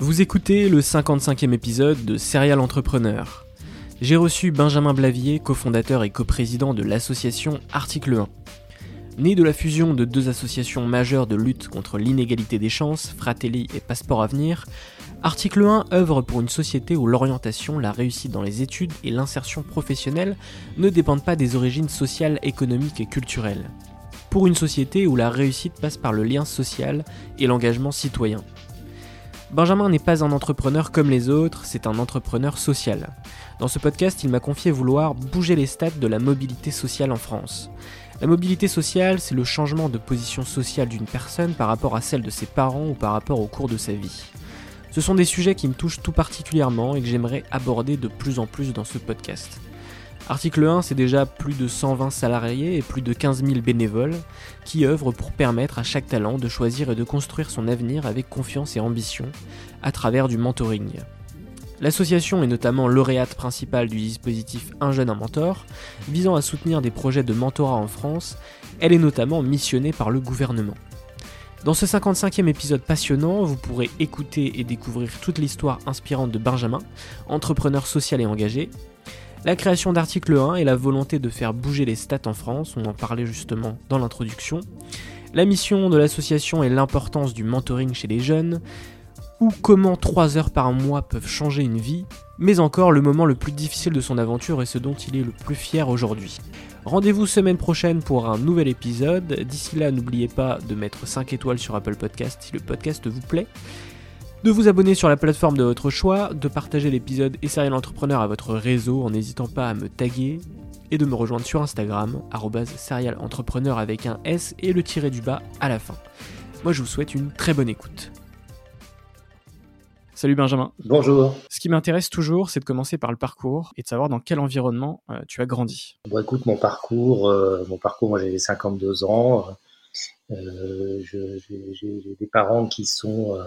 Vous écoutez le 55e épisode de Serial Entrepreneur. J'ai reçu Benjamin Blavier, cofondateur et coprésident de l'association Article 1. Né de la fusion de deux associations majeures de lutte contre l'inégalité des chances, Fratelli et Passeport Avenir, Article 1 œuvre pour une société où l'orientation, la réussite dans les études et l'insertion professionnelle ne dépendent pas des origines sociales, économiques et culturelles. Pour une société où la réussite passe par le lien social et l'engagement citoyen. Benjamin n'est pas un entrepreneur comme les autres, c'est un entrepreneur social. Dans ce podcast, il m'a confié vouloir bouger les stats de la mobilité sociale en France. La mobilité sociale, c'est le changement de position sociale d'une personne par rapport à celle de ses parents ou par rapport au cours de sa vie. Ce sont des sujets qui me touchent tout particulièrement et que j'aimerais aborder de plus en plus dans ce podcast. Article 1, c'est déjà plus de 120 salariés et plus de 15 000 bénévoles qui œuvrent pour permettre à chaque talent de choisir et de construire son avenir avec confiance et ambition à travers du mentoring. L'association est notamment lauréate principale du dispositif Un jeune, un mentor, visant à soutenir des projets de mentorat en France. Elle est notamment missionnée par le gouvernement. Dans ce 55e épisode passionnant, vous pourrez écouter et découvrir toute l'histoire inspirante de Benjamin, entrepreneur social et engagé, la création d'article 1 et la volonté de faire bouger les stats en France, on en parlait justement dans l'introduction. La mission de l'association et l'importance du mentoring chez les jeunes, ou comment 3 heures par mois peuvent changer une vie, mais encore le moment le plus difficile de son aventure et ce dont il est le plus fier aujourd'hui. Rendez-vous semaine prochaine pour un nouvel épisode. D'ici là, n'oubliez pas de mettre 5 étoiles sur Apple Podcast si le podcast vous plaît de vous abonner sur la plateforme de votre choix, de partager l'épisode et Serial Entrepreneur à votre réseau en n'hésitant pas à me taguer et de me rejoindre sur Instagram, serial entrepreneur avec un S et le tiré du bas à la fin. Moi je vous souhaite une très bonne écoute. Salut Benjamin. Bonjour. Ce qui m'intéresse toujours, c'est de commencer par le parcours et de savoir dans quel environnement euh, tu as grandi. Bon, écoute, mon parcours, euh, mon parcours, moi j'ai 52 ans. Euh, j'ai des parents qui sont euh,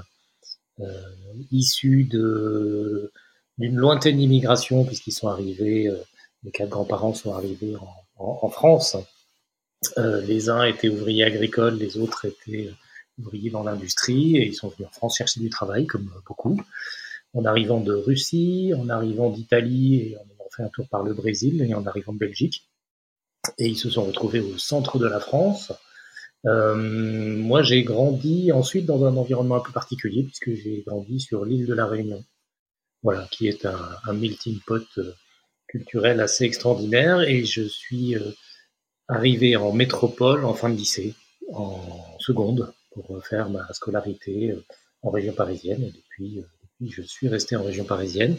issus de d'une lointaine immigration puisqu'ils sont arrivés, euh, mes quatre grands-parents sont arrivés en, en, France. Euh, les uns étaient ouvriers agricoles, les autres étaient ouvriers dans l'industrie et ils sont venus en France chercher du travail comme beaucoup. En arrivant de Russie, en arrivant d'Italie et en ayant fait un tour par le Brésil et en arrivant de Belgique. Et ils se sont retrouvés au centre de la France euh, moi, j'ai grandi ensuite dans un environnement un peu particulier puisque j'ai grandi sur l'île de la Réunion, voilà, qui est un, un melting pot euh, culturel assez extraordinaire. Et je suis euh, arrivé en métropole en fin de lycée, en seconde, pour faire ma scolarité en région parisienne. Et depuis, depuis je suis resté en région parisienne.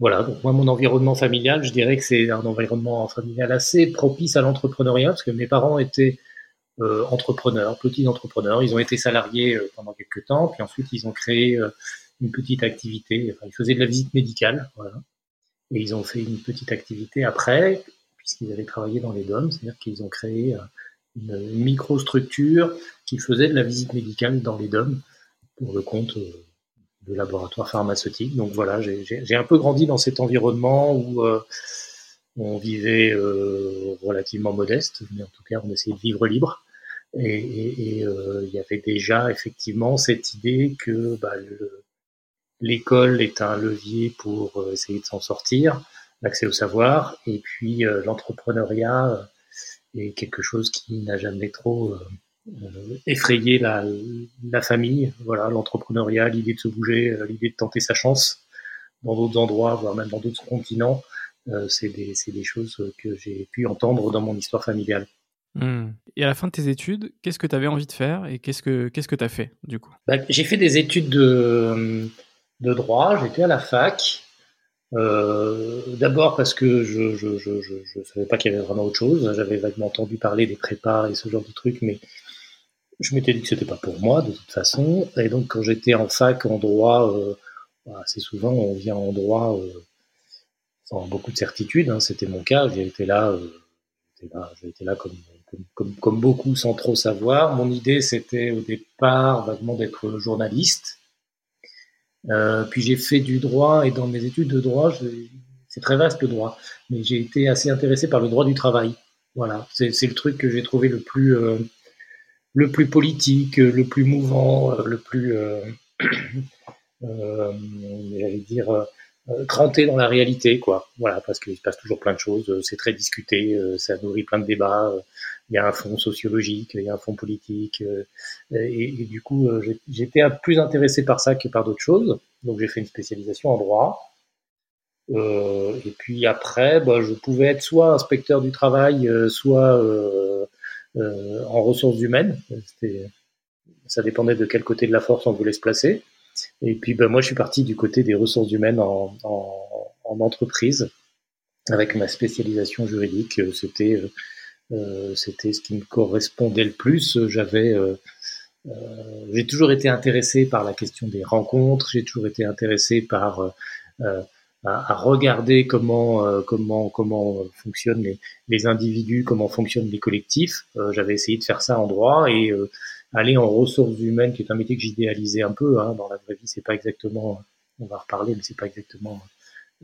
Voilà, donc moi, mon environnement familial, je dirais que c'est un environnement familial assez propice à l'entrepreneuriat, parce que mes parents étaient entrepreneurs, petits entrepreneurs. Ils ont été salariés pendant quelques temps, puis ensuite ils ont créé une petite activité. Enfin, ils faisaient de la visite médicale. Et ils ont fait une petite activité après, puisqu'ils avaient travaillé dans les DOM, c'est-à-dire qu'ils ont créé une, microstructure qui faisait de la visite médicale dans les DOM pour le compte euh, de laboratoires pharmaceutiques. Donc voilà, j'ai un peu grandi dans cet environnement où euh, on vivait euh, relativement modeste, mais en tout cas on essayait de vivre libre. Et il y avait déjà effectivement cette idée que bah, l'école est un levier pour essayer de s'en sortir, l'accès au savoir, et puis l'entrepreneuriat est quelque chose qui n'a jamais trop euh, effrayer la, famille, voilà, l'entrepreneuriat, l'idée de se bouger, euh, l'idée de tenter sa chance dans d'autres endroits, voire même dans d'autres continents. Euh, c'est des, choses que j'ai pu entendre dans mon histoire familiale. Hmm. Et à la fin de tes études, qu'est-ce que tu avais envie de faire et qu'est-ce que qu'est-ce que tu as fait du coup? Bah, J'ai fait des études de, de droit, j'étais à la fac. Euh, D'abord parce que je ne je, je, je, je, savais pas qu'il y avait vraiment autre chose. J'avais vaguement entendu parler des prépas et ce genre de trucs, mais je m'étais dit que c'était pas pour moi de toute façon. Et donc quand j'étais en fac en droit, euh, bah, assez souvent on vient en droit euh, sans beaucoup de certitude. Hein, c'était mon cas. J'ai été là, euh, j'ai été là comme, comme, beaucoup sans trop savoir. Mon idée c'était au départ vaguement d'être journaliste. Euh, puis j'ai fait du droit et dans mes études de droit, c'est très vaste le droit, mais j'ai été assez intéressé par le droit du travail. Voilà, c'est le truc que j'ai trouvé le plus euh, le plus politique, euh, le plus mouvant, euh, le plus, euh, j'allais dire, cranté dans la réalité, quoi. Voilà, parce qu'il se passe toujours plein de choses. C'est très discuté, ça nourrit plein de débats. Il y a un fond sociologique, il y a un fond politique, et, et, du coup, j'étais plus intéressé par ça que par d'autres choses. Donc, j'ai fait une spécialisation en droit. Euh, et puis après, bah, je pouvais être soit inspecteur du travail, soit euh, euh, en ressources humaines. Ça dépendait de quel côté de la force on voulait se placer. Et puis ben, moi, je suis parti du côté des ressources humaines en, en, en entreprise, avec ma spécialisation juridique. C'était euh, c'était ce qui me correspondait le plus. J'avais euh, euh, j'ai toujours été intéressé par la question des rencontres. J'ai toujours été intéressé par euh, à, regarder comment euh, comment comment fonctionnent les, les, individus, comment fonctionnent les collectifs. Euh, j'avais essayé de faire ça en droit et euh, aller en ressources humaines, qui est un métier que j'idéalisais un peu. Hein, dans la vraie vie, c'est pas exactement, on va reparler, mais c'est pas exactement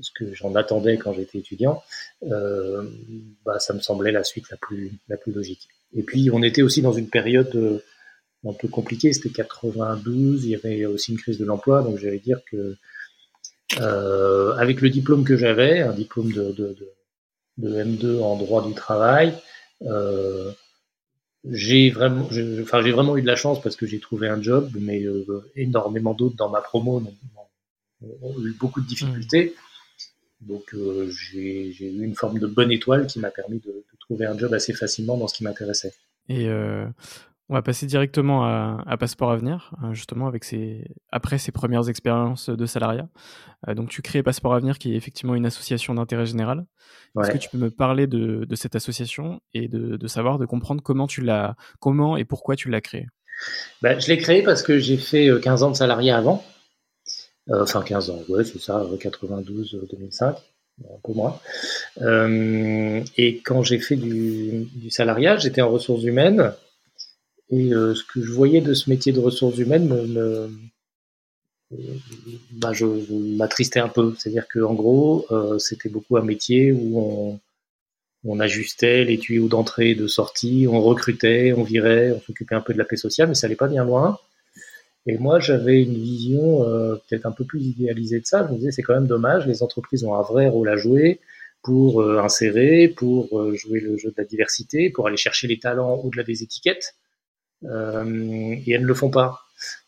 ce que j'en attendais quand j'étais étudiant. bah, ça me semblait la suite la plus la plus logique. Et puis on était aussi dans une période un peu compliquée. C'était 92, il y avait aussi une crise de l'emploi, donc j'allais dire que euh, avec le diplôme que j'avais, un diplôme de, de, M2 en droit du travail, euh, j'ai vraiment, enfin j'ai vraiment eu de la chance parce que j'ai trouvé un job, mais euh, énormément d'autres dans ma promo ont, eu beaucoup de difficultés. Donc euh, j'ai eu une forme de bonne étoile qui m'a permis de, trouver un job assez facilement dans ce qui m'intéressait. Euh, on va passer directement à, à Passeport Avenir, hein, justement, avec ses, après ses premières expériences de salariat. Euh, donc, tu crées Passeport Avenir, qui est effectivement une association d'intérêt général. Ouais. Est-ce que tu peux me parler de, de cette association et de, de, savoir, de comprendre comment tu l'as, comment et pourquoi tu l'as créée? Ben, Je l'ai créée parce que j'ai fait 15 euh, ans de salariat avant. Euh, enfin, 15 ans, ouais, c'est ça, 92-2005 euh, un peu moins. Euh, et quand j'ai fait du, du salariat, j'étais en ressources humaines et euh, ce que je voyais de ce métier de ressources humaines me, me bah, je, m'attristais un peu. C'est-à-dire qu'en gros, euh, c'était beaucoup un métier où on, on ajustait les tuyaux d'entrée et de sortie, on recrutait, on virait, on s'occupait un peu de la paix sociale, mais ça allait pas bien loin. Et moi, j'avais une vision euh, peut-être un peu plus idéalisée de ça. Je me disais, c'est quand même dommage, les entreprises ont un vrai rôle à jouer pour euh, insérer, pour euh, jouer le jeu de la diversité, pour aller chercher les talents au-delà des étiquettes. Euh, et elles ne le font pas.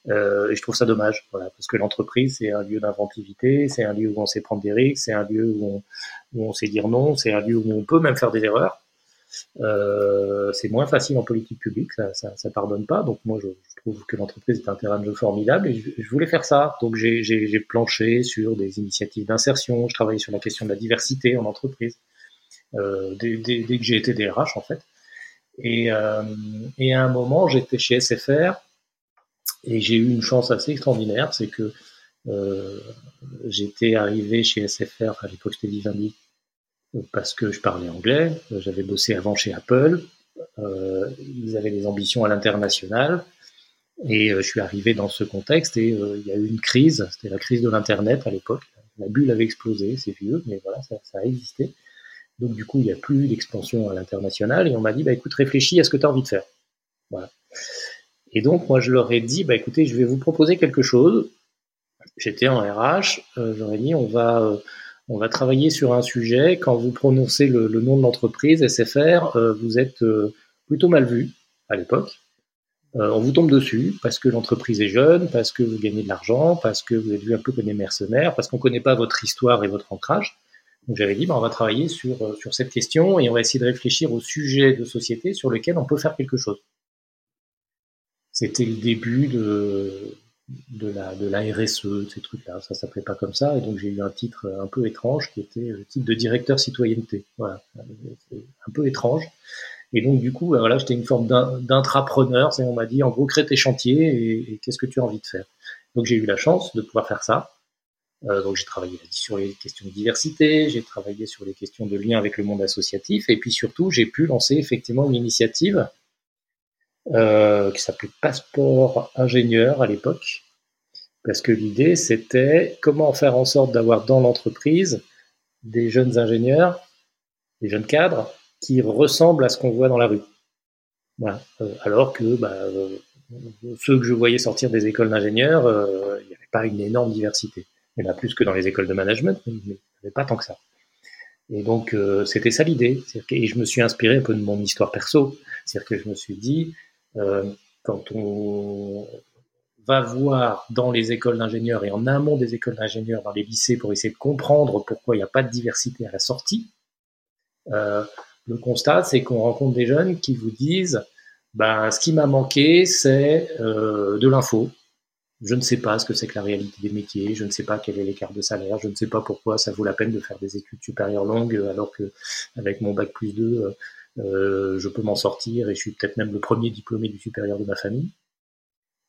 Euh, et je trouve ça dommage, voilà, parce que l'entreprise c'est un lieu d'inventivité, c'est un lieu où on sait prendre des risques, c'est un lieu où on, sait dire non, c'est un lieu où on peut même faire des erreurs. Euh, c'est moins facile en politique publique, ça, ça, ça pardonne pas. Donc moi je, trouve que l'entreprise est un terrain de jeu formidable et je, je voulais faire ça. Donc j'ai planché sur des initiatives d'insertion, je travaillais sur la question de la diversité en entreprise euh, dès, dès, dès que j'ai été DRH en fait. Et, euh, et à un moment, j'étais chez SFR et j'ai eu une chance assez extraordinaire, c'est que euh, j'étais arrivé chez SFR, à l'époque j'étais Vivendi, parce que je parlais anglais, j'avais bossé avant chez Apple, euh, ils avaient des ambitions à l'international, et euh, je suis arrivé dans ce contexte et euh, il y a eu une crise, c'était la crise de l'Internet à l'époque, la bulle avait explosé, c'est vieux, mais voilà, ça, ça, a existé. Donc du coup, il n'y a plus d'expansion à l'international et on m'a dit, bah écoute, réfléchis à ce que tu as envie de faire. Voilà. Et donc, moi, je leur ai dit, bah écoutez, je vais vous proposer quelque chose. J'étais en RH, euh, j'aurais dit, on va, euh, on va travailler sur un sujet. Quand vous prononcez le, nom de l'entreprise, SFR, euh, vous êtes euh, plutôt mal vu à l'époque. Euh, on vous tombe dessus parce que l'entreprise est jeune, parce que vous gagnez de l'argent, parce que vous êtes vu un peu comme des mercenaires, parce qu'on ne connaît pas votre histoire et votre ancrage. Donc j'avais dit, bah, on va travailler sur, sur cette question et on va essayer de réfléchir au sujet de société sur lequel on peut faire quelque chose. C'était le début de, de la, de la RSE, de ces trucs-là. Ça s'appelait pas comme ça. Et donc, j'ai eu un titre un peu étrange qui était le titre de directeur citoyenneté. Voilà. Un peu étrange. Et donc, du coup, voilà, j'étais une forme d'intrapreneur. On m'a dit, en gros, crée tes chantiers et qu'est-ce que tu as envie de faire? Donc, j'ai eu la chance de pouvoir faire ça. Euh, donc, j'ai travaillé sur les questions de diversité, j'ai travaillé sur les questions de lien avec le monde associatif. Et puis, surtout, j'ai pu lancer effectivement une initiative euh, qui s'appelait Passeport ingénieur à l'époque, parce que l'idée c'était comment faire en sorte d'avoir dans l'entreprise des jeunes ingénieurs, des jeunes cadres qui ressemblent à ce qu'on voit dans la rue. Voilà. Euh, alors que bah, euh, ceux que je voyais sortir des écoles d'ingénieurs, il n'y avait pas une énorme diversité. Il y en a plus que dans les écoles de management, mais avait pas tant que ça. Et donc, euh, c'était ça l'idée. Et je me suis inspiré un peu de mon histoire perso. C'est-à-dire que je me suis dit, euh, quand on va voir dans les écoles d'ingénieurs et en amont des écoles d'ingénieurs, dans les lycées, pour essayer de comprendre pourquoi il n'y a pas de diversité à la sortie, euh, le constat, c'est qu'on rencontre des jeunes qui vous disent, ben, ce qui m'a manqué, c'est de l'info. Je ne sais pas ce que c'est que la réalité des métiers, je ne sais pas quel est l'écart de salaire, je ne sais pas pourquoi ça vaut la peine de faire des études supérieures longues alors que avec mon bac plus 2, euh, je peux m'en sortir et je suis peut-être même le premier diplômé du supérieur de ma famille.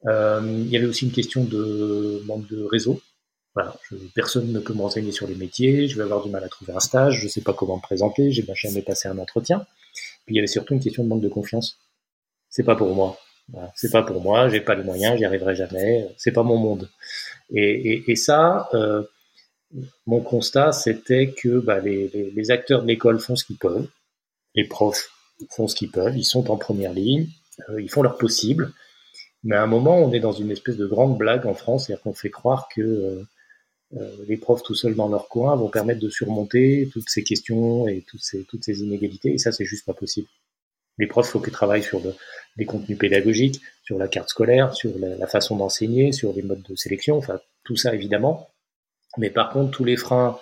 Euh, il y avait aussi une question de manque de réseau. Voilà, je, personne ne peut m'enseigner sur les métiers, je vais avoir du mal à trouver un stage, je ne sais pas comment me présenter, j'ai jamais passé un entretien. Puis il y avait surtout une question de manque de confiance. C'est pas pour moi. C'est pas pour moi, j'ai pas les moyens, j'y arriverai jamais, c'est pas mon monde. Et, et, et ça, euh, mon constat, c'était que bah, les, les, les acteurs de l'école font ce qu'ils peuvent, les profs font ce qu'ils peuvent, ils sont en première ligne, euh, ils font leur possible. Mais à un moment, on est dans une espèce de grande blague en France, c'est-à-dire qu'on fait croire que euh, euh, les profs tout seuls dans leur coin vont permettre de surmonter toutes ces questions et toutes ces, toutes ces inégalités, et ça, c'est juste pas possible. Les profs, faut qu'ils travaillent sur les contenus pédagogiques, sur la carte scolaire, sur la, façon d'enseigner, sur les modes de sélection, enfin, tout ça, évidemment. Mais par contre, tous les freins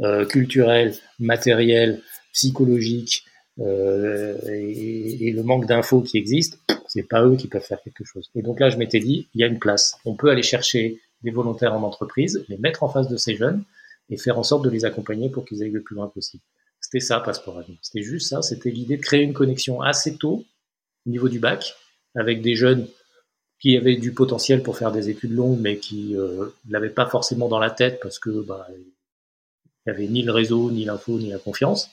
euh, culturels, matériels, psychologiques, euh, et, et, le manque d'infos qui existe, c'est pas eux qui peuvent faire quelque chose. Et donc là, je m'étais dit, il y a une place. On peut aller chercher des volontaires en entreprise, les mettre en face de ces jeunes et faire en sorte de les accompagner pour qu'ils aillent le plus loin possible. C'était ça, Passeport Avenir. C'était juste ça. C'était l'idée de créer une connexion assez tôt au niveau du bac avec des jeunes qui avaient du potentiel pour faire des études longues, mais qui euh, l'avaient pas forcément dans la tête parce que bah, il y avait ni le réseau, ni l'info, ni la confiance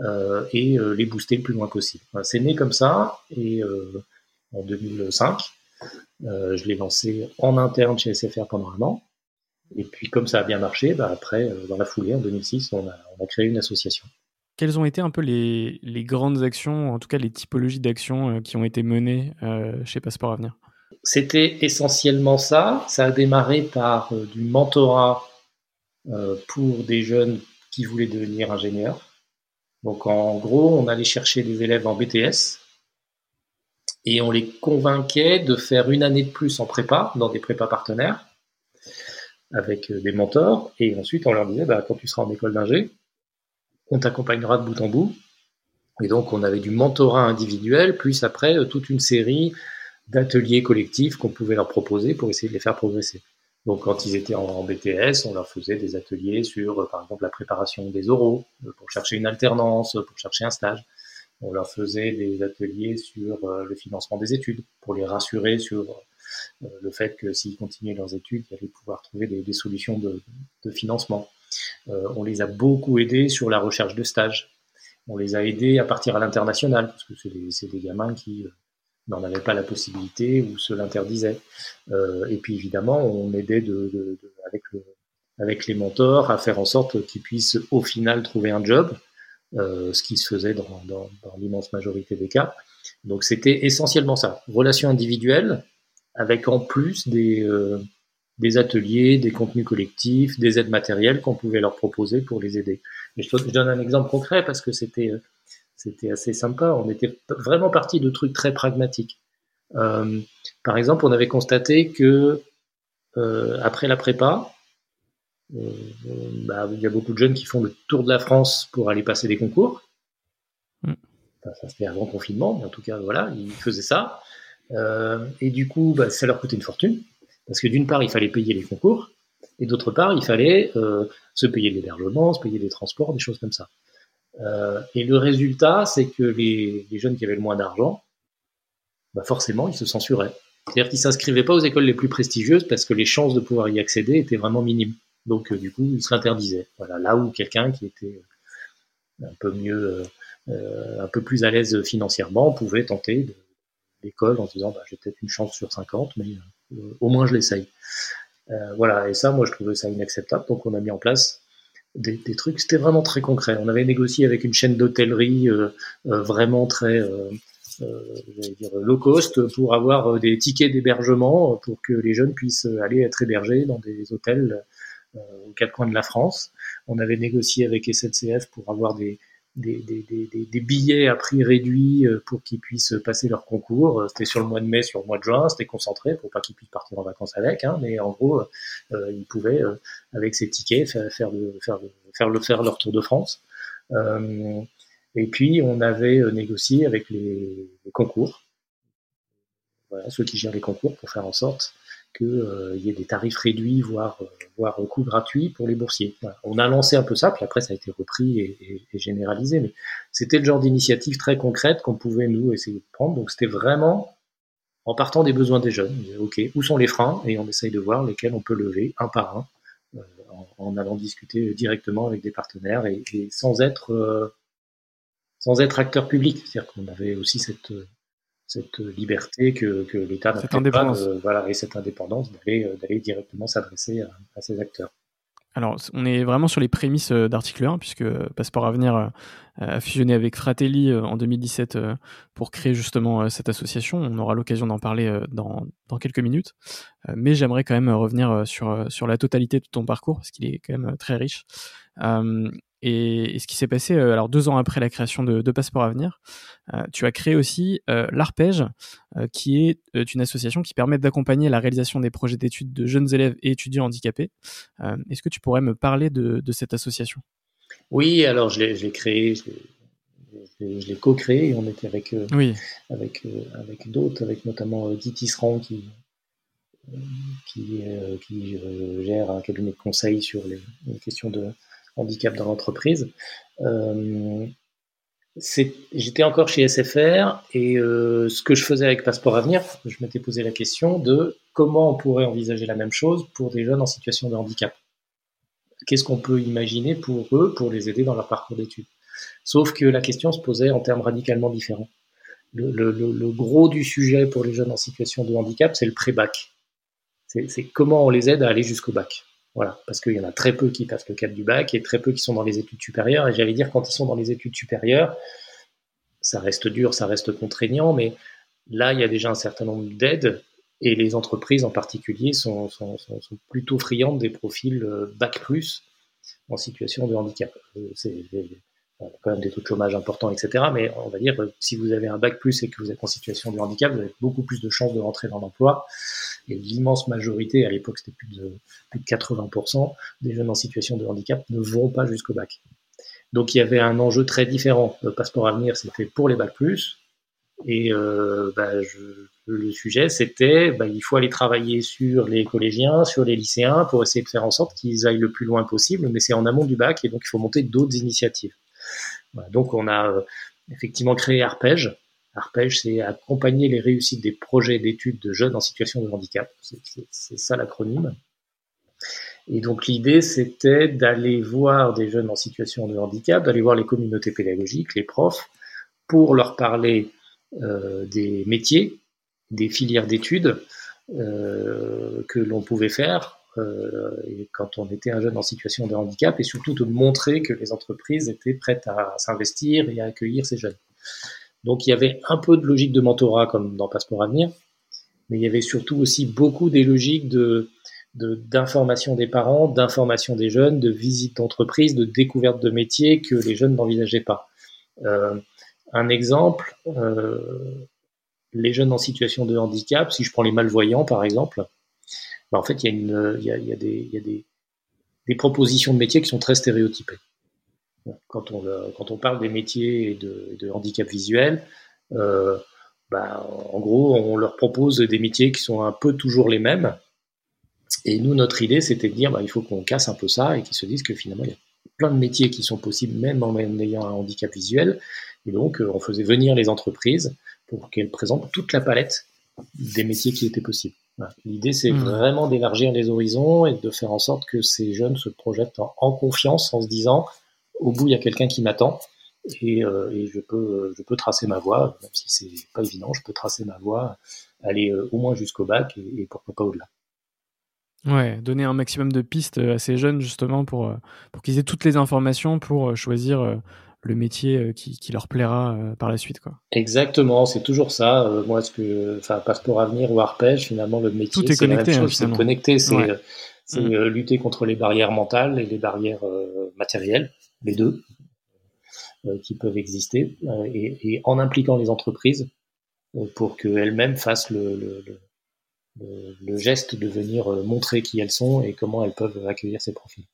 euh, et euh, les booster le plus loin possible. C'est né comme ça et euh, en 2005, je l'ai lancé en interne chez SFR pendant un an. Et puis comme ça a bien marché, bah, après, dans la foulée, en 2006, on a, on a créé une association. Quelles ont été un peu les, les, grandes actions, en tout cas les typologies d'actions qui ont été menées euh, chez Passeport Avenir? C'était essentiellement ça. Ça a démarré par euh, du mentorat euh, pour des jeunes qui voulaient devenir ingénieurs. Donc en gros, on allait chercher des élèves en BTS et on les convainquait de faire une année de plus en prépa, dans des prépas partenaires, avec des mentors. Et ensuite, on leur disait, bah, quand tu seras en école d'ingé, on t'accompagnera de bout en bout. Et donc, on avait du mentorat individuel, plus après, toute une série d'ateliers collectifs qu'on pouvait leur proposer pour essayer de les faire progresser. Donc, quand ils étaient en, BTS, on leur faisait des ateliers sur, par exemple, la préparation des oraux, pour chercher une alternance, pour chercher un stage. on leur faisait des ateliers sur le financement des études pour les rassurer sur le fait que s'ils continuaient leurs études, ils allaient pouvoir trouver des, solutions de, financement. on les a beaucoup aidés sur la recherche de stages on les a aidés à partir à l'international, parce que c'est des, gamins qui euh, n'en avaient pas la possibilité ou se l'interdisaient. Euh, et puis évidemment, on aidait avec, les mentors à faire en sorte qu'ils puissent au final trouver un job, euh, ce qui se faisait dans, l'immense majorité des cas. Donc c'était essentiellement ça, relation individuelle, avec en plus des, des ateliers, des contenus collectifs, des aides matérielles qu'on pouvait leur proposer pour les aider. je, donne un exemple concret parce que c'était euh, c'était assez sympa. On était vraiment parti de trucs très pragmatiques. Euh, par exemple, on avait constaté que euh, après la prépa, bah, il y a beaucoup de jeunes qui font le tour de la France pour aller passer des concours. Mm. ça c'était avant confinement, mais en tout cas voilà, ils faisaient ça. Et du coup, bah, ça leur coûtait une fortune. Parce que d'une part, il fallait payer les concours, et d'autre part, il fallait euh, se payer l'hébergement, se payer les transports, des choses comme ça. Euh, et le résultat, c'est que les, jeunes qui avaient le moins d'argent, bah forcément, ils se censuraient. C'est-à-dire qu'ils s'inscrivaient pas aux écoles les plus prestigieuses parce que les chances de pouvoir y accéder étaient vraiment minimes. Donc, euh, du coup, ils se l'interdisaient. Voilà, là où quelqu'un qui était un peu mieux, un peu plus à l'aise financièrement pouvait tenter l'école en disant, bah, j'ai peut-être une chance sur 50, mais euh, au moins je l'essaye. Euh, voilà, et ça, moi, je trouvais ça inacceptable. Donc, on a mis en place des, trucs. C'était vraiment très concret. On avait négocié avec une chaîne d'hôtellerie euh, vraiment très dire low cost pour avoir des tickets d'hébergement pour que les jeunes puissent aller être hébergés dans des hôtels aux quatre coins de la France. On avait négocié avec SNCF pour avoir des, des, des, des, billets à prix réduit euh, pour qu'ils puissent passer leur concours. Euh, c'était sur le mois de mai, sur le mois de juin, c'était concentré pour pas qu'ils puissent partir en vacances avec, hein, mais en gros, euh, ils pouvaient, avec ces tickets, faire, faire, faire, faire, le, faire leur tour de France. et puis, on avait négocié avec les, les concours, voilà, ceux qui gèrent les concours, pour faire en sorte qu'il euh, y ait des tarifs réduits, voire, euh, voire coûts gratuits pour les boursiers. On a lancé un peu ça, puis après ça a été repris et, généralisé, mais c'était le genre d'initiative très concrète qu'on pouvait nous essayer de prendre. Donc c'était vraiment en partant des besoins des jeunes. ok, où sont les freins? Et on essaye de voir lesquels on peut lever un par un, euh, en, allant discuter directement avec des partenaires et, sans être sans être acteur public. C'est-à-dire qu'on avait aussi cette cette liberté que, que l'État n'a pas, voilà, et cette indépendance d'aller euh, d'aller directement s'adresser à, à, ces acteurs. Alors, on est vraiment sur les prémices euh, d'article 1, puisque Passeport Avenir euh, a fusionné avec Fratelli en 2017 pour créer justement cette association. On aura l'occasion d'en parler dans, dans, quelques minutes. Mais j'aimerais quand même revenir sur, sur la totalité de ton parcours, parce qu'il est quand même très riche. Et, ce qui s'est passé, euh, alors deux ans après la création de, de Passeport Avenir, euh, tu as créé aussi euh, l'Arpège, qui est une association qui permet d'accompagner la réalisation des projets d'études de jeunes élèves et étudiants handicapés. Est-ce que tu pourrais me parler de, cette association? Oui, alors je l'ai créé, je l'ai co-créé, on était avec, oui. avec, avec d'autres, avec notamment Guy Tisserand qui, qui, qui gère un cabinet de conseil sur les questions de handicap dans l'entreprise. Euh, j'étais encore chez SFR et euh, ce que je faisais avec Passeport Avenir, je m'étais posé la question de comment on pourrait envisager la même chose pour des jeunes en situation de handicap. Qu'est-ce qu'on peut imaginer pour eux, pour les aider dans leur parcours d'études? Sauf que la question se posait en termes radicalement différents. Le, le gros du sujet pour les jeunes en situation de handicap, c'est le pré-bac. C'est comment on les aide à aller jusqu'au bac. Voilà, parce qu'il y en a très peu qui passent le cap du bac et très peu qui sont dans les études supérieures. Et j'allais dire, quand ils sont dans les études supérieures, ça reste dur, ça reste contraignant, mais là, il y a déjà un certain nombre d'aides et les entreprises en particulier sont, plutôt friandes des profils euh, bac plus en situation de handicap. Euh, quand même des taux de chômage importants, etc. Mais on va dire, si vous avez un bac plus et que vous êtes en situation de handicap, vous avez beaucoup plus de chances de rentrer dans l'emploi. Et l'immense majorité, à l'époque c'était plus de, plus de 80%, des jeunes en situation de handicap ne vont pas jusqu'au bac. Donc il y avait un enjeu très différent. Le passeport avenir, c'était pour les bac plus. Et euh, bah, le sujet, c'était bah, il faut aller travailler sur les collégiens, sur les lycéens, pour essayer de faire en sorte qu'ils aillent le plus loin possible, mais c'est en amont du bac, et donc il faut monter d'autres initiatives donc on a, effectivement créé Arpège. Arpège, c'est accompagner les réussites des projets d'études de jeunes en situation de handicap. C'est ça l'acronyme. Et donc l'idée, c'était d'aller voir des jeunes en situation de handicap, d'aller voir les communautés pédagogiques, les profs, pour leur parler euh, des métiers, des filières d'études euh, que l'on pouvait faire euh, quand on était un jeune en situation de handicap, et surtout de montrer que les entreprises étaient prêtes à s'investir et à accueillir ces jeunes. Donc il y avait un peu de logique de mentorat comme dans Passeport Avenir, mais il y avait surtout aussi beaucoup des logiques d'information des parents, d'information des jeunes, de visite d'entreprise, de découverte de métiers que les jeunes n'envisageaient pas. Euh, un exemple, euh, les jeunes en situation de handicap, si je prends les malvoyants par exemple, bah, en fait il y a, des, propositions de métiers qui sont très stéréotypées. Quand on, parle des métiers de, de handicap visuel, euh, bah, en gros, on leur propose des métiers qui sont un peu toujours les mêmes, et nous, notre idée, c'était de dire, bah, il faut qu'on casse un peu ça et qu'ils se disent que finalement, il y a plein de métiers qui sont possibles, même en ayant un handicap visuel. Et donc, euh, on faisait venir les entreprises pour qu'elles présentent toute la palette des métiers qui étaient possibles. L'idée, c'est mmh. vraiment d'élargir les horizons et de faire en sorte que ces jeunes se projettent en, confiance en se disant, au bout, il y a quelqu'un qui m'attend et, euh, et, je, peux, je peux tracer ma voie, même si c'est pas évident, je peux tracer ma voie, aller euh, au moins jusqu'au bac et pourquoi pas au-delà. Ouais, donner un maximum de pistes à ces jeunes justement pour, euh, pour qu'ils aient toutes les informations pour euh, choisir euh, le métier qui, qui leur plaira par la suite. Quoi. Exactement, c'est toujours ça. moi, ce que, enfin, Passeport Avenir ou Arpège, finalement, le métier, c'est connecté, hein, c'est connecté, c'est mmh. lutter contre les barrières mentales et les barrières matérielles, les deux, qui peuvent exister, et, et, en impliquant les entreprises pour qu'elles-mêmes fassent le, le, le le, geste de venir euh, montrer qui elles sont et comment elles peuvent accueillir ces profils.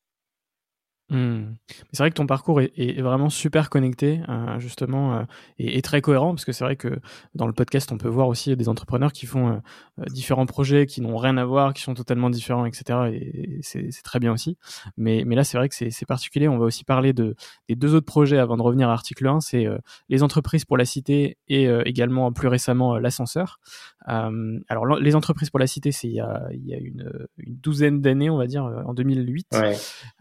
Hmm. C'est vrai que ton parcours est, vraiment super connecté, euh, justement, euh, et, très cohérent, parce que c'est vrai que dans le podcast, on peut voir aussi des entrepreneurs qui font différents projets qui n'ont rien à voir, qui sont totalement différents, etc. Et, c'est très bien aussi. Mais, mais là, c'est vrai que c'est particulier. On va aussi parler de, des deux autres projets avant de revenir à l'article 1. C'est les entreprises pour la cité et également plus récemment l'ascenseur. Euh, alors, les entreprises pour la cité, c'est il y a, il y a une, une, douzaine d'années, on va dire, euh, en 2008,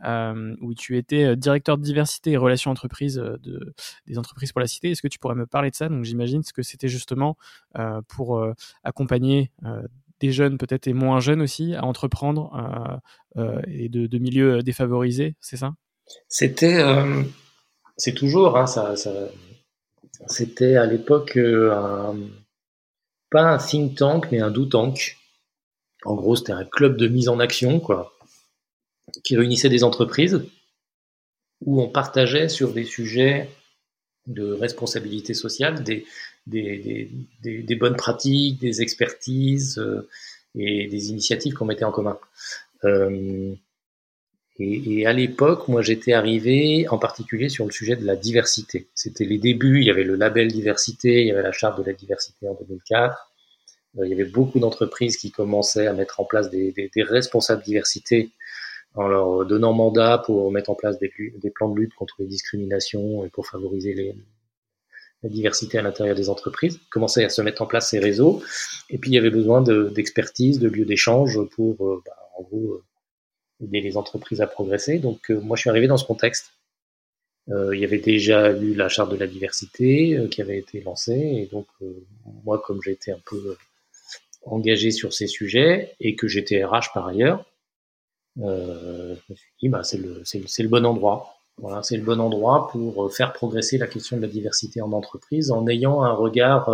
euh, où tu étais euh, directeur de diversité et relations entreprises de, des entreprises pour la cité. Est-ce que tu pourrais me parler de ça? Donc, j'imagine que c'était justement euh, pour accompagner des jeunes, peut-être et moins jeunes aussi, à entreprendre et de, milieux défavorisés, c'est ça? C'était, c'est toujours, hein, ça, c'était à l'époque pas un think tank, mais un do tank. En gros, c'était un club de mise en action, quoi, qui réunissait des entreprises où on partageait sur des sujets de responsabilité sociale, des, bonnes pratiques, des expertises euh, et des initiatives qu'on mettait en commun. Euh, et, à l'époque, moi, j'étais arrivé en particulier sur le sujet de la diversité. C'était les débuts. Il y avait le label diversité, il y avait la charte de la diversité en 2004. Euh, il y avait beaucoup d'entreprises qui commençaient à mettre en place des, responsables diversité en leur donnant mandat pour mettre en place des, plans de lutte contre les discriminations et pour favoriser la diversité à l'intérieur des entreprises. Commençaient à se mettre en place ces réseaux. Et puis il y avait besoin d'expertise, de, lieux d'échange pour, euh, bah, en gros, aider les entreprises à progresser. Donc euh, moi, je suis arrivé dans ce contexte. Euh, il y avait déjà eu la charte de la diversité euh, qui avait été lancée, et donc moi, comme été un peu engagé sur ces sujets et que j'étais RH par ailleurs, je me suis dit bah c'est le le, le, bon endroit. Voilà, c'est le bon endroit pour faire progresser la question de la diversité en entreprise en ayant un regard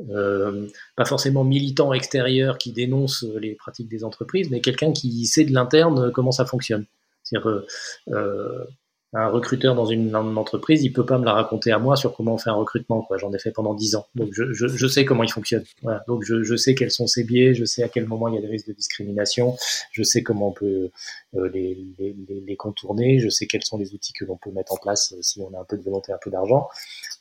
euh, pas forcément militant extérieur qui dénonce les pratiques des entreprises, mais quelqu'un qui sait de l'interne comment ça fonctionne. C'est-à-dire, euh, un recruteur dans une, entreprise, il peut pas me la raconter à moi sur comment on fait un recrutement. J'en ai fait pendant dix ans, donc je, sais comment il fonctionne. Donc je, sais quels sont ses biais, je sais à quel moment il y a des risques de discrimination, je sais comment on peut euh, les, contourner, je sais quels sont les outils que l'on peut mettre en place euh, si on a un peu de volonté, un peu d'argent.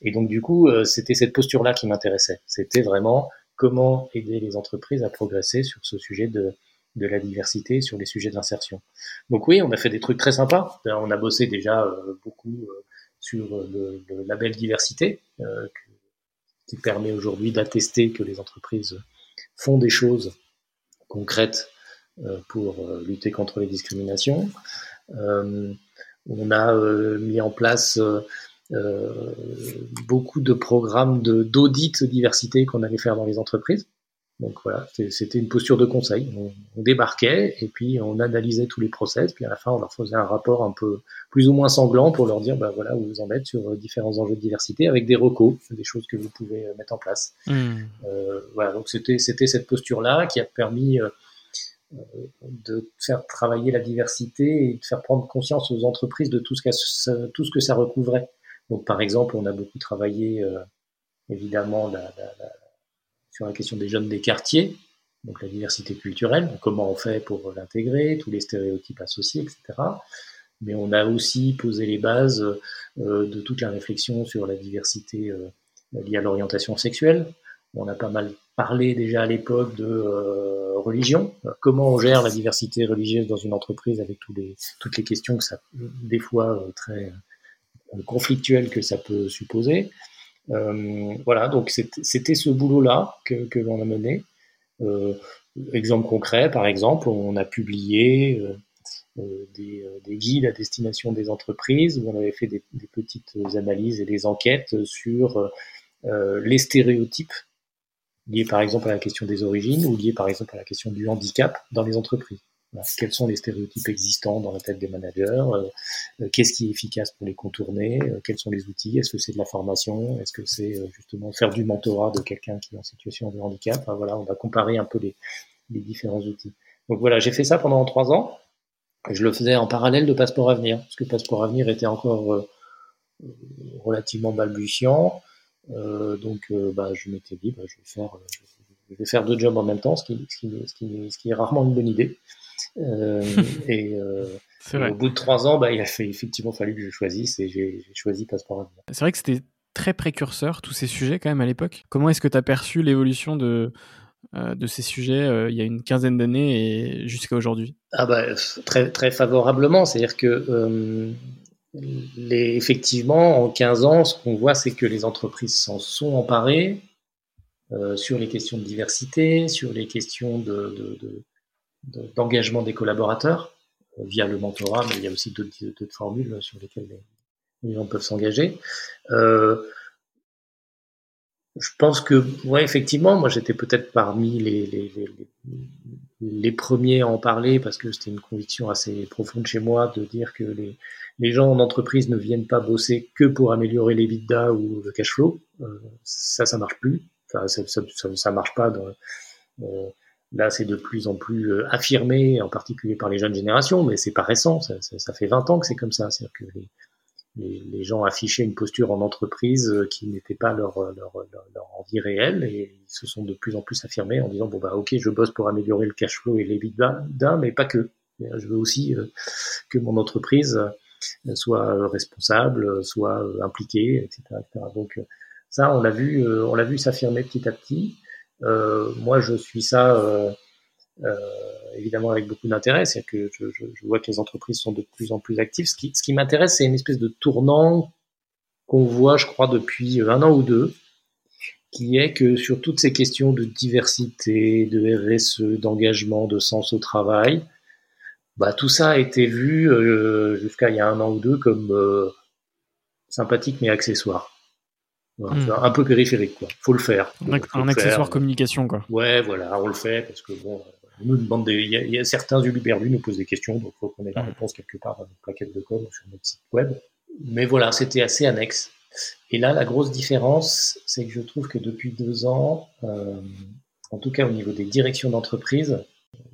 Et donc du coup, euh, c'était cette posture-là qui m'intéressait. C'était vraiment comment aider les entreprises à progresser sur ce sujet de de la diversité sur les sujets d'insertion. Donc oui, on a fait des trucs très sympas. On a bossé déjà euh, beaucoup euh, sur le, label diversité, qui permet aujourd'hui d'attester que les entreprises font des choses concrètes pour lutter contre les discriminations. on a mis en place beaucoup de programmes d'audit diversité qu'on allait faire dans les entreprises. Donc voilà, c'était une posture de conseil. On, débarquait et puis on analysait tous les process, puis à la fin on leur faisait un rapport un peu plus ou moins sanglant pour leur dire bah voilà où vous en êtes sur euh, différents enjeux de diversité avec des recos, des choses que vous pouvez euh, mettre en place. Hmm. Euh, voilà, donc c'était c'était cette posture là qui a permis euh, de faire travailler la diversité et de faire prendre conscience aux entreprises de tout ce, que tout ce que ça recouvrait. Donc par exemple, on a beaucoup travaillé évidemment la, la, la sur la question des jeunes des quartiers, donc la diversité culturelle, comment on fait pour l'intégrer, tous les stéréotypes associés, etc. Mais on a aussi posé les bases euh, de toute la réflexion sur la diversité euh, liée à l'orientation sexuelle. On a pas mal parlé déjà à l'époque de euh, religion, comment on gère la diversité religieuse dans une entreprise avec toutes les questions que ça, des fois très conflictuelles que ça peut supposer. Euh, voilà, donc c'était ce boulot-là que, que l'on a mené. Euh, exemple concret, par exemple, on a publié euh, des, des, guides à destination des entreprises où on avait fait des petites analyses et des enquêtes sur les stéréotypes liés par exemple à la question des origines ou liés par exemple à la question du handicap dans les entreprises. Quels sont les stéréotypes existants dans la tête des managers euh, euh, Qu'est-ce qui est efficace pour les contourner euh, Quels sont les outils Est-ce que c'est de la formation Est-ce que c'est justement faire du mentorat de quelqu'un qui est en situation de handicap Voilà, on va comparer un peu les, différents outils. Donc voilà, j'ai fait ça pendant trois ans. Je le faisais en parallèle de Passeport Avenir, parce que Passeport Avenir était encore relativement balbutiant. Donc, bah, je m'étais dit, bah, je vais faire, deux jobs en même temps, ce qui, ce qui est rarement une bonne idée. Euh, et, euh, au bout de trois ans, bah, il a fait, effectivement fallu que je choisisse et j'ai choisi Passeport Avenir. C'est vrai que c'était très précurseur, tous ces sujets quand même à l'époque. Comment est-ce que tu as perçu l'évolution de, euh, de ces sujets il y a une quinzaine d'années et jusqu'à aujourd'hui? Ah bah, très, très favorablement. C'est-à-dire que les, effectivement, en 15 ans, ce qu'on voit, c'est que les entreprises s'en sont emparées sur les questions de diversité, sur les questions de, de d'engagement des collaborateurs euh, via le mentorat, mais il y a aussi d'autres formules sur lesquelles les, gens peuvent s'engager. Euh, je pense que, ouais, effectivement, moi j'étais peut-être parmi les, les, les, premiers à en parler parce que c'était une conviction assez profonde chez moi de dire que les, les gens en entreprise ne viennent pas bosser que pour améliorer les vidas ou le cash flow. Euh, ça, ça marche plus. Enfin, ça, ça, ça, marche pas dans, euh, Là, c'est de plus en plus euh, affirmé, en particulier par les jeunes générations, mais c'est pas récent. Ça, fait 20 ans que c'est comme ça. C'est-à-dire que les, gens affichaient une posture en entreprise euh, qui n'était pas leur, leur, leur, envie réelle et ils se sont de plus en plus affirmés en disant bon bah ok, je bosse pour améliorer le cash flow et les d'un, mais pas que. Je veux aussi euh, que mon entreprise soit responsable, soit impliquée, etc., etc. Donc ça, on l'a vu, on l'a vu s'affirmer petit à petit. Euh, moi, je suis ça euh, euh, évidemment avec beaucoup d'intérêt. C'est que je, je, je, vois que les entreprises sont de plus en plus actives. Ce qui, ce qui m'intéresse, c'est une espèce de tournant qu'on voit, je crois, depuis un an ou deux, qui est que sur toutes ces questions de diversité, de RSE, d'engagement, de sens au travail, bah, tout ça a été vu euh, jusqu'à il y a un an ou deux comme euh, sympathique mais accessoire. Hmm. Un peu périphérique, quoi. Faut le faire. un accessoire communication, quoi. Ouais, voilà, on le fait parce que bon, nous demande des... il, y a, certains Uluberlu nous posent des questions, donc faut qu'on ait la hmm. réponse quelque part dans notre plaquette de code ou sur notre site web. Mais voilà, c'était assez annexe. Et là, la grosse différence, c'est que je trouve que depuis deux ans, euh, en tout cas au niveau des directions d'entreprise,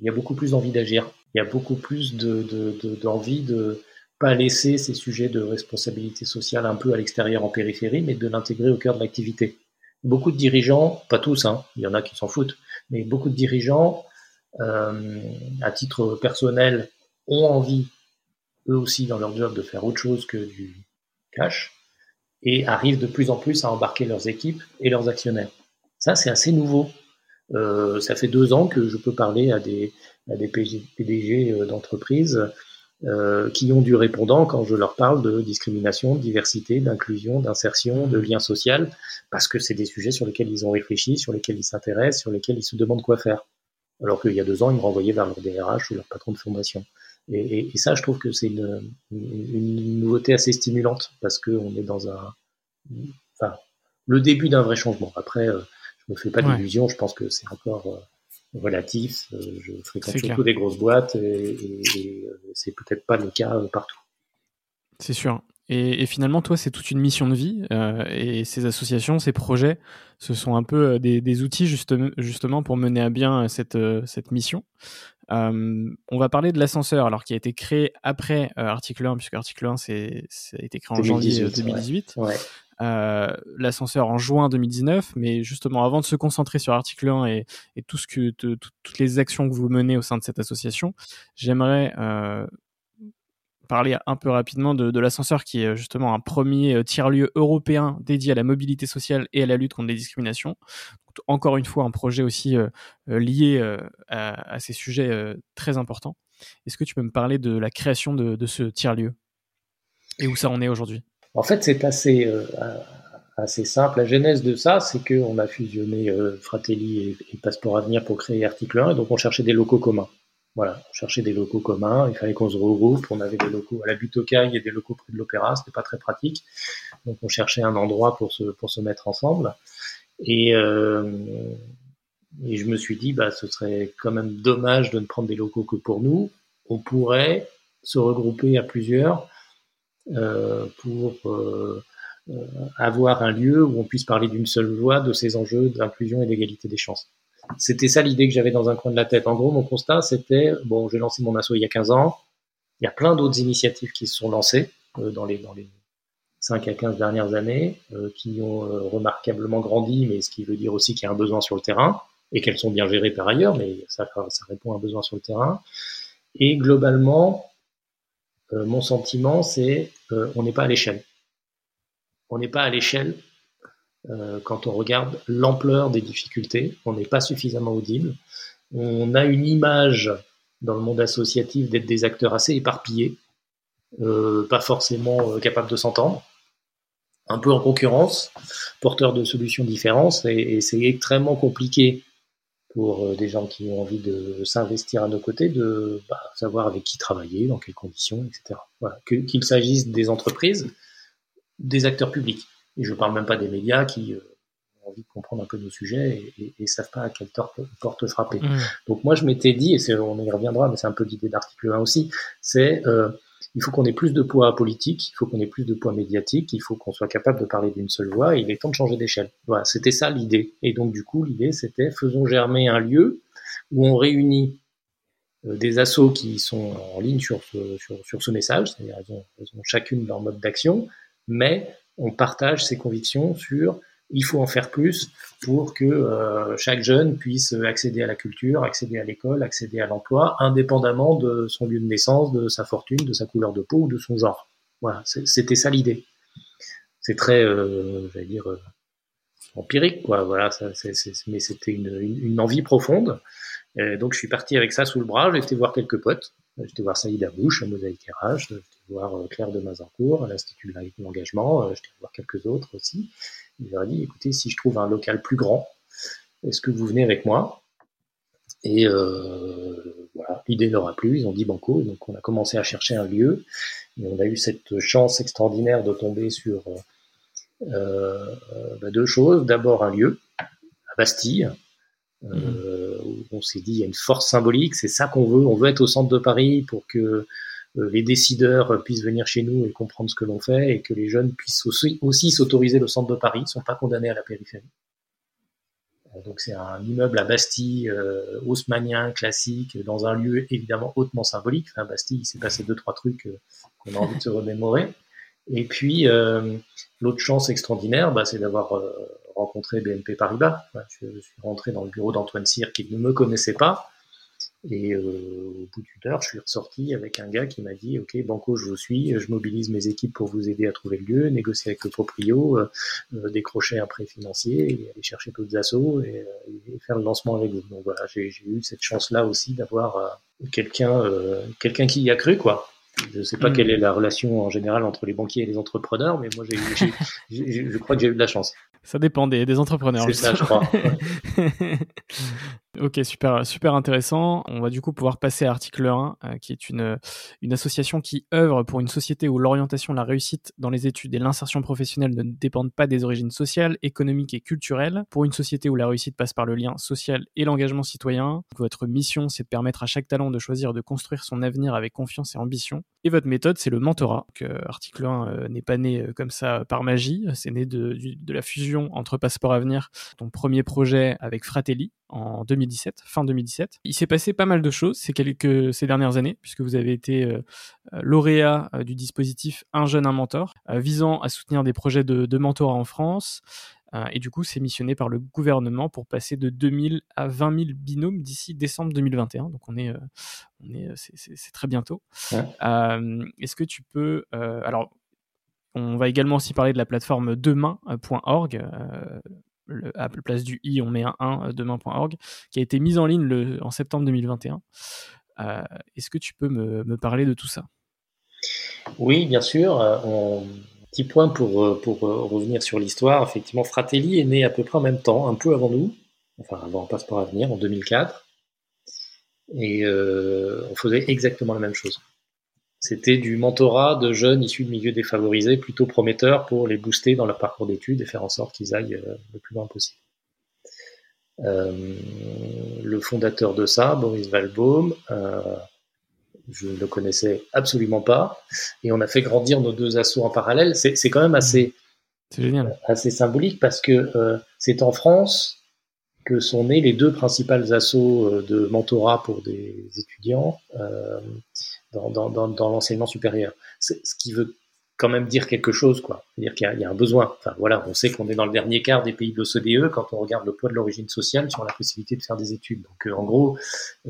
il y a beaucoup plus d'envie d'agir. Il y a beaucoup plus d'envie de, de, de pas laisser ces sujets de responsabilité sociale un peu à l'extérieur en périphérie, mais de l'intégrer au cœur de l'activité. Beaucoup de dirigeants, pas tous, hein, il y en a qui s'en foutent, mais beaucoup de dirigeants, euh, à titre personnel, ont envie, eux aussi, dans leur job, de faire autre chose que du cash, et arrivent de plus en plus à embarquer leurs équipes et leurs actionnaires. Ça, c'est assez nouveau. Euh, ça fait deux ans que je peux parler à des, à des PDG euh, d'entreprises qui ont du répondant quand je leur parle de discrimination, de diversité, d'inclusion, d'insertion, de lien social, parce que c'est des sujets sur lesquels ils ont réfléchi, sur lesquels ils s'intéressent, sur lesquels ils se demandent quoi faire. Alors qu'il y a deux ans, ils me renvoyaient vers leur DRH ou leur patron de formation. Et, ça, je trouve que c'est une, nouveauté assez stimulante parce qu'on est dans un, enfin, le début d'un vrai changement. Après, euh, je me fais pas d'illusions. Je pense que c'est encore euh, relatif. Euh, je fréquente surtout des grosses boîtes et, et c'est peut-être pas le cas partout. C'est sûr. Et, finalement, toi, c'est toute une mission de vie. Euh, et ces associations, ces projets, ce sont un peu euh, des, outils justement pour mener à bien euh, cette, cette mission. on va parler de l'ascenseur, alors qui a été créé après Article 1, puisque Article 1 c'est, ça a été créé en janvier 2018. L'ascenseur en juin 2019, mais justement avant de se concentrer sur Article 1 et, tout ce que toutes les actions que vous menez au sein de cette association, j'aimerais parler un peu rapidement de, l'ascenseur qui est justement un premier euh, tiers-lieu européen dédié à la mobilité sociale et à la lutte contre les discriminations. Encore une fois, un projet aussi euh, euh, lié à, ces sujets très importants. Est-ce que tu peux me parler de la création de, ce tiers-lieu? Et où ça en est aujourd'hui? En fait, c'est assez, assez simple. La genèse de ça, c'est qu'on a fusionné Fratelli et, et Passeport Avenir pour créer Article 1, et donc on cherchait des locaux communs. Voilà, on cherchait des locaux communs, il fallait qu'on se regroupe. On avait des locaux à la butte et des locaux près de l'Opéra, c'était pas très pratique. Donc on cherchait un endroit pour se, pour se mettre ensemble. Et, euh, et je me suis dit, bah, ce serait quand même dommage de ne prendre des locaux que pour nous. On pourrait se regrouper à plusieurs euh, pour euh, avoir un lieu où on puisse parler d'une seule voix de ces enjeux d'inclusion et d'égalité des chances. C'était ça l'idée que j'avais dans un coin de la tête. En gros, mon constat, c'était, bon, j'ai lancé mon assaut il y a 15 ans. Il y a plein d'autres initiatives qui se sont lancées euh, dans, les, dans les 5 à 15 dernières années, euh, qui ont euh, remarquablement grandi, mais ce qui veut dire aussi qu'il y a un besoin sur le terrain, et qu'elles sont bien gérées par ailleurs, mais ça, ça répond à un besoin sur le terrain. Et globalement, mon sentiment, c'est on n'est pas à l'échelle. On n'est pas à l'échelle euh, quand on regarde l'ampleur des difficultés. On n'est pas suffisamment audible. On a une image dans le monde associatif d'être des acteurs assez éparpillés, euh, pas forcément euh, capables de s'entendre, un peu en concurrence, porteurs de solutions différentes, et, c'est extrêmement compliqué pour des gens qui ont envie de s'investir à nos côtés, de bah, savoir avec qui travailler, dans quelles conditions, etc. Voilà. Qu'il s'agisse des entreprises, des acteurs publics. Et je ne parle même pas des médias qui euh, ont envie de comprendre un peu nos sujets et ne savent pas à quelle porte frapper. Mmh. Donc moi, je m'étais dit, et on y reviendra, mais c'est un peu l'idée d'article 1 aussi, c'est euh, il faut qu'on ait plus de poids politique, il faut qu'on ait plus de poids médiatique, il faut qu'on soit capable de parler d'une seule voix, et il est temps de changer d'échelle. Voilà, c'était ça l'idée. Et donc du coup, l'idée, c'était faisons germer un lieu où on réunit euh, des assos qui sont en ligne sur ce, sur, ce message, c'est-à-dire ont chacune leur mode d'action, mais on partage ses convictions sur il faut en faire plus pour que euh, chaque jeune puisse accéder à la culture, accéder à l'école, accéder à l'emploi, indépendamment de son lieu de naissance, de sa fortune, de sa couleur de peau ou de son genre. Voilà, c'était ça l'idée. C'est très, euh, j'allais dire, euh, empirique, quoi. Voilà, mais c'était une, envie profonde. donc je suis parti avec ça sous le bras. J'ai été voir quelques potes. J'étais voir Saïd Abouche à Mosaïque RH, j'étais voir euh, Claire de Mazincourt à l'Institut de l'engagement, j'étais voir quelques autres aussi. Il leur a dit, écoutez, si je trouve un local plus grand, est-ce que vous venez avec moi? Et euh, voilà, l'idée leur a plu, ils ont dit banco, donc on a commencé à chercher un lieu, et on a eu cette chance extraordinaire de tomber sur bah, deux choses. D'abord un lieu, à Bastille, euh, on s'est dit il y a une force symbolique, c'est ça qu'on veut. On veut être au centre de Paris pour que euh, les décideurs puissent venir chez nous et comprendre ce que l'on fait et que les jeunes puissent aussi, s'autoriser le centre de Paris, ne sont pas condamnés à la périphérie. Euh, donc c'est un immeuble à Bastille, euh, haussmanien, classique, dans un lieu évidemment hautement symbolique. Enfin, Bastille, il s'est passé deux trois trucs qu'on a envie de se remémorer. Et puis l'autre chance extraordinaire, bah, c'est d'avoir rencontré BNP Paribas. Je, suis rentré dans le bureau d'Antoine Cyr qui ne me connaissait pas. Et euh, au bout d'une heure, je suis ressorti avec un gars qui m'a dit Ok, Banco, je vous suis, je mobilise mes équipes pour vous aider à trouver le lieu, négocier avec le proprio, euh, euh, décrocher un prêt financier, et aller chercher d'autres assos et, faire le lancement avec vous. Donc voilà, j'ai eu cette chance-là aussi d'avoir quelqu'un quelqu'un qui y a cru, quoi. Je ne sais pas hmm. quelle est la relation en général entre les banquiers et les entrepreneurs, mais moi, je crois que j'ai eu de la chance. Ça dépend des, des entrepreneurs. C'est ça, je crois. ok, super, super intéressant. On va du coup pouvoir passer à article 1, euh, qui est une, une association qui œuvre pour une société où l'orientation, la réussite dans les études et l'insertion professionnelle ne dépendent pas des origines sociales, économiques et culturelles. Pour une société où la réussite passe par le lien social et l'engagement citoyen. Votre mission, c'est de permettre à chaque talent de choisir de construire son avenir avec confiance et ambition. Et votre méthode, c'est le mentorat. Que article 1 euh, n'est pas né euh, comme ça par magie, c'est né de, de la fusion entre Passeport Avenir, ton premier projet avec Fratelli en 2017, fin 2017. Il s'est passé pas mal de choses ces, quelques, ces dernières années, puisque vous avez été euh, euh, lauréat euh, du dispositif Un jeune, un mentor, visant à soutenir des projets de, de mentorat en France. et du coup, c'est missionné par le gouvernement pour passer de 2000 à 20 000 binômes d'ici décembre 2021. Donc on est, on est, c'est très bientôt. Est-ce que tu peux, alors on va également aussi parler de la plateforme demain.org. Euh, à la place du i, on met un 1 euh, demain.org, qui a été mise en ligne le, en septembre 2021. Euh, est-ce que tu peux me, parler de tout ça? Oui, bien sûr. Un Petit point pour, pour revenir sur l'histoire. Effectivement, Fratelli est né à peu près en même temps, un peu avant nous, enfin avant Passeport à venir, en 2004. Et on faisait exactement la même chose. C'était du mentorat de jeunes issus de milieux défavorisés, plutôt prometteurs pour les booster dans leur parcours d'études et faire en sorte qu'ils aillent euh, le plus loin possible. Euh, le fondateur de ça, Boris Valbaum, euh, je ne le connaissais absolument pas, et on a fait grandir nos deux assos en parallèle. C'est quand même assez, assez symbolique parce que c'est en France que sont nés les deux principales assos de mentorat pour des étudiants dans, dans, dans, dans l'enseignement supérieur. Ce qui veut quand même dire quelque chose, quoi. C'est-à-dire qu'il y, y, a un besoin. Enfin, voilà, on sait qu'on est dans le dernier quart des pays de l'OCDE quand on regarde le poids de l'origine sociale sur la possibilité de faire des études. Donc, euh, en gros,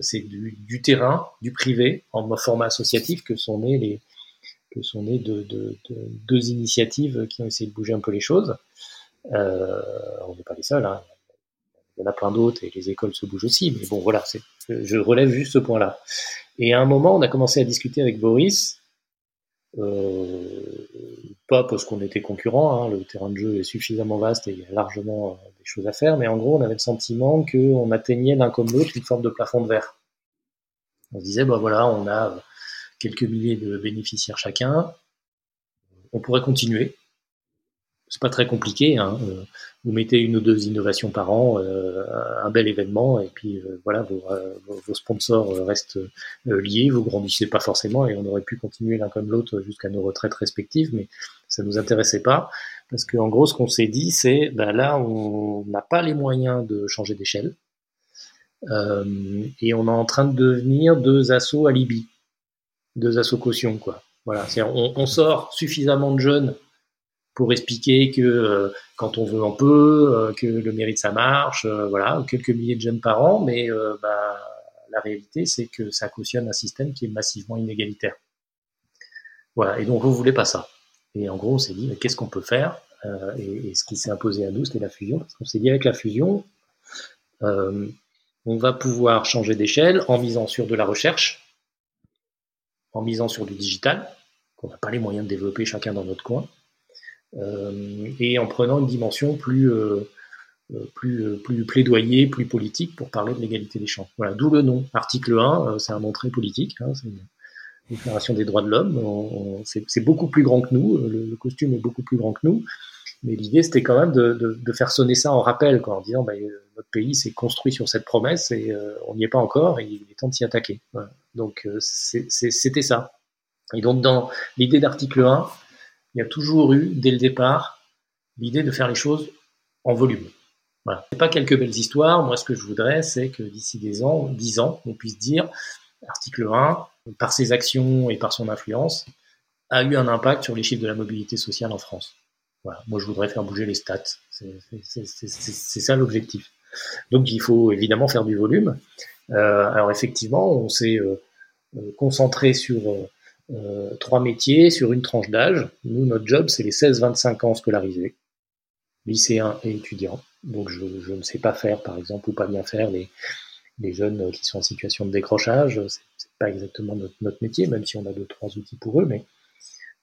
c'est du, du, terrain, du privé, en format associatif que sont nées les que sont nées deux, deux, deux, initiatives qui ont essayé de bouger un peu les choses. Euh, on n'est pas les seuls, hein. il y en a plein d'autres et les écoles se bougent aussi. Mais bon, voilà, je relève juste ce point-là. Et à un moment, on a commencé à discuter avec Boris, euh, pas parce qu'on était concurrents, hein, le terrain de jeu est suffisamment vaste et il y a largement euh, des choses à faire, mais en gros, on avait le sentiment qu'on atteignait l'un comme l'autre une forme de plafond de verre. On se disait, bah voilà, on a quelques milliers de bénéficiaires chacun, on pourrait continuer, c'est pas très compliqué. Hein. Euh, vous mettez une ou deux innovations par an, euh, un bel événement, et puis euh, voilà, vos, sponsors restent liés. Vous grandissez pas forcément, et on aurait pu continuer l'un comme l'autre jusqu'à nos retraites respectives, mais ça nous intéressait pas parce qu'en gros, ce qu'on s'est dit, c'est ben là, on n'a pas les moyens de changer d'échelle, et on est en train de devenir deux assauts à Libye, deux assauts caution, quoi. Voilà, on, on sort suffisamment de jeunes pour expliquer que euh, quand on veut, on peut, euh, que le mérite, ça marche, euh, voilà, quelques milliers de jeunes par an, mais bah, la réalité, c'est que ça cautionne un système qui est massivement inégalitaire. Voilà, et donc on voulait pas ça. Et en gros, on s'est dit, qu'est-ce qu'on peut faire et, ce qui s'est imposé à nous, c'était la fusion, parce qu'on s'est dit, avec la fusion, on va pouvoir changer d'échelle en misant sur de la recherche, en misant sur du digital, qu'on n'a pas les moyens de développer chacun dans notre coin, et en prenant une dimension plus, euh, euh, plus, plus plaidoyer, plus politique pour parler de l'égalité des chances. Voilà, d'où le nom. Article 1, c'est un nom politique, hein, c'est une déclaration des droits de l'homme. C'est beaucoup plus grand que nous, le, costume est beaucoup plus grand que nous, mais l'idée c'était quand même de, faire sonner ça en rappel, en disant bah, notre pays s'est construit sur cette promesse et on n'y est pas encore et il est temps de s'y attaquer. Donc c'était ça. Et donc dans l'idée d'article 1, il y a toujours eu, dès le départ, l'idée de faire les choses en volume. Voilà. C'est pas quelques belles histoires. Moi, ce que je voudrais, c'est que d'ici des ans, dix ans, on puisse dire, article 1, par ses actions et par son influence, a eu un impact sur les chiffres de la mobilité sociale en France. Voilà. Moi, je voudrais faire bouger les stats. C'est ça l'objectif. Donc, il faut évidemment faire du volume. Euh, alors, effectivement, on s'est euh, euh concentré sur euh, euh, trois métiers sur une tranche d'âge. Nous, notre job, c'est les 16-25 ans scolarisés, lycéens et étudiants. Donc, je, ne sais pas faire, par exemple, ou pas bien faire les, jeunes qui sont en situation de décrochage. pas exactement notre, métier, même si on a deux, trois outils pour eux, mais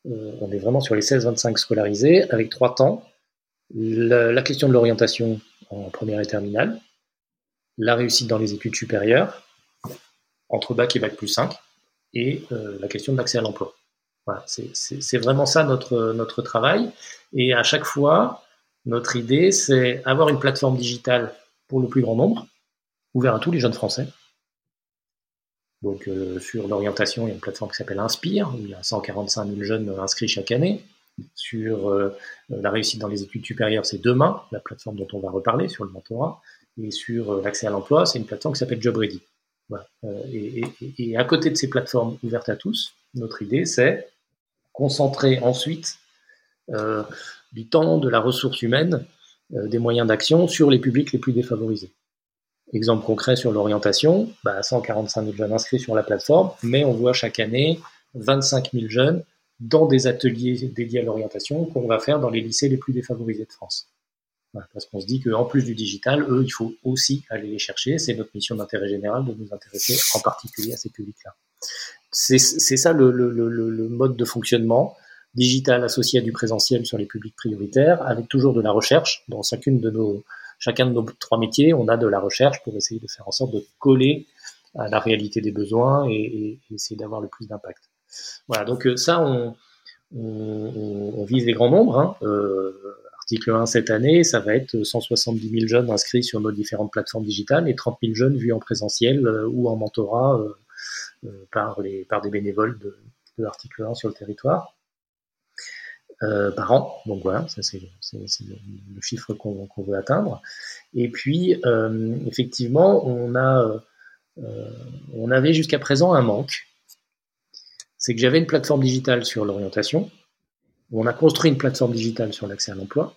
on est vraiment sur les 16-25 scolarisés avec trois temps. La, question de l'orientation en première et terminale, la réussite dans les études supérieures, entre bac et bac plus 5, et la question de l'accès à l'emploi. C'est vraiment ça notre, travail. Et à chaque fois, notre idée, c'est avoir une plateforme digitale pour le plus grand nombre, ouvert à tous les jeunes Français. Donc euh, sur l'orientation, il y a une plateforme qui s'appelle Inspire, où il y a 145 000 jeunes inscrits chaque année. Sur euh, la réussite dans les études supérieures, c'est Demain, la plateforme dont on va reparler sur le mentorat. Et sur euh, l'accès à l'emploi, c'est une plateforme qui s'appelle JobReady. Voilà. Et, à côté de ces plateformes ouvertes à tous, notre idée, c'est concentrer ensuite euh, du temps, de la ressource humaine, euh, des moyens d'action sur les publics les plus défavorisés. Exemple concret sur l'orientation, bah 145 000 jeunes inscrits sur la plateforme, mais on voit chaque année 25 000 jeunes dans des ateliers dédiés à l'orientation qu'on va faire dans les lycées les plus défavorisés de France. Parce qu'on se dit qu'en plus du digital, eux, il faut aussi aller les chercher. C'est notre mission d'intérêt général de nous intéresser en particulier à ces publics-là. C'est ça le, le, le, le, mode de fonctionnement digital associé à du présentiel sur les publics prioritaires, avec toujours de la recherche. Dans chacune de nos, chacun de nos trois métiers, on a de la recherche pour essayer de faire en sorte de coller à la réalité des besoins et, essayer d'avoir le plus d'impact. Voilà, donc euh, ça, on, on, on, vise les grands nombres. Hein. Euh, article 1 cette année, ça va être 170 000 jeunes inscrits sur nos différentes plateformes digitales et 30 000 jeunes vus en présentiel euh, ou en mentorat euh, euh, par, les, par des bénévoles de, de l'article 1 sur le territoire. Euh, par an. Donc voilà, ça c'est le, chiffre qu'on veut atteindre. Et puis euh, effectivement, on a, euh, on avait jusqu'à présent un manque. C'est que j'avais une plateforme digitale sur l'orientation. On a construit une plateforme digitale sur l'accès à l'emploi,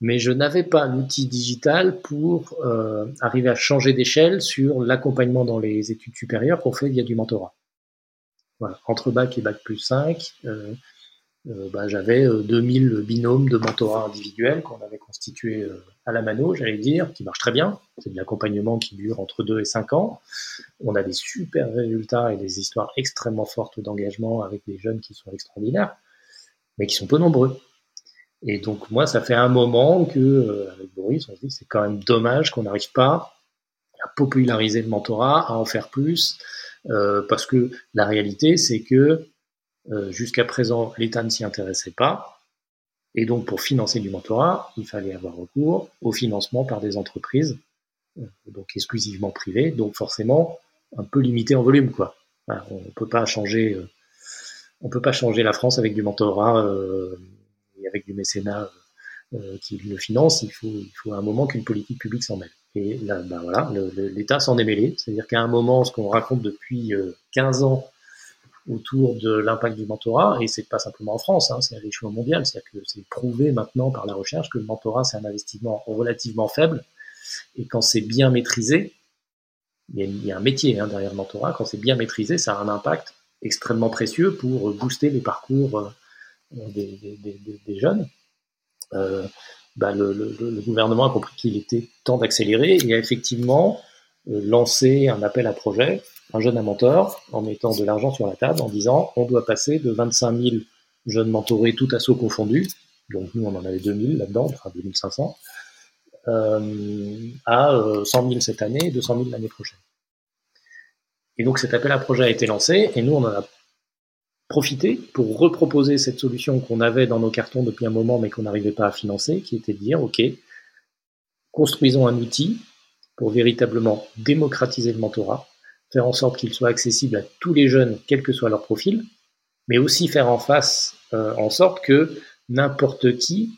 mais je n'avais pas l'outil digital pour euh, arriver à changer d'échelle sur l'accompagnement dans les études supérieures qu'on fait via du mentorat. Voilà, entre bac et bac plus 5, euh, euh, bah, j'avais 2000 binômes de mentorat individuels qu'on avait constitués à la mano, j'allais dire, qui marchent très bien. C'est de l'accompagnement qui dure entre 2 et 5 ans. On a des super résultats et des histoires extrêmement fortes d'engagement avec des jeunes qui sont extraordinaires, mais qui sont peu nombreux. Et donc moi, ça fait un moment que euh, avec Boris, on se dit c'est quand même dommage qu'on n'arrive pas à populariser le mentorat, à en faire plus, euh, parce que la réalité, c'est que euh, jusqu'à présent, l'État ne s'y intéressait pas, et donc pour financer du mentorat, il fallait avoir recours au financement par des entreprises, donc exclusivement privées, donc forcément un peu limité en volume, quoi. on peut pas changer, on peut pas changer la France avec du mentorat avec du mécénat euh, qui le finance, il faut, il faut à un moment qu'une politique publique s'en mêle. Et là, ben voilà, l'État s'en est mêlé. C'est-à-dire qu'à un moment, ce qu'on raconte depuis 15 euh, ans autour de l'impact du mentorat, et c'est pas simplement en France, hein, c'est à l'échelon mondial, c'est-à-dire que c'est prouvé maintenant par la recherche que le mentorat, c'est un investissement relativement faible, et quand c'est bien maîtrisé, il y, a, un métier hein, derrière le mentorat, quand c'est bien maîtrisé, ça a un impact extrêmement précieux pour booster les parcours euh, des, jeunes, euh, bah, le, gouvernement a compris qu'il était temps d'accélérer et a effectivement euh, lancé un appel à projet, un jeune à mentor, en mettant de l'argent sur la table, en disant on doit passer de 25 000 jeunes mentorés, tout assaut confondu, donc nous on en avait 2000 là-dedans, enfin 2500, euh, à 100 000 cette année et 200 000 l'année prochaine. Et donc cet appel à projet a été lancé et nous on en a profiter pour reproposer cette solution qu'on avait dans nos cartons depuis un moment mais qu'on n'arrivait pas à financer, qui était de dire, OK, construisons un outil pour véritablement démocratiser le mentorat, faire en sorte qu'il soit accessible à tous les jeunes, quel que soit leur profil, mais aussi faire en face, euh, en sorte que n'importe qui,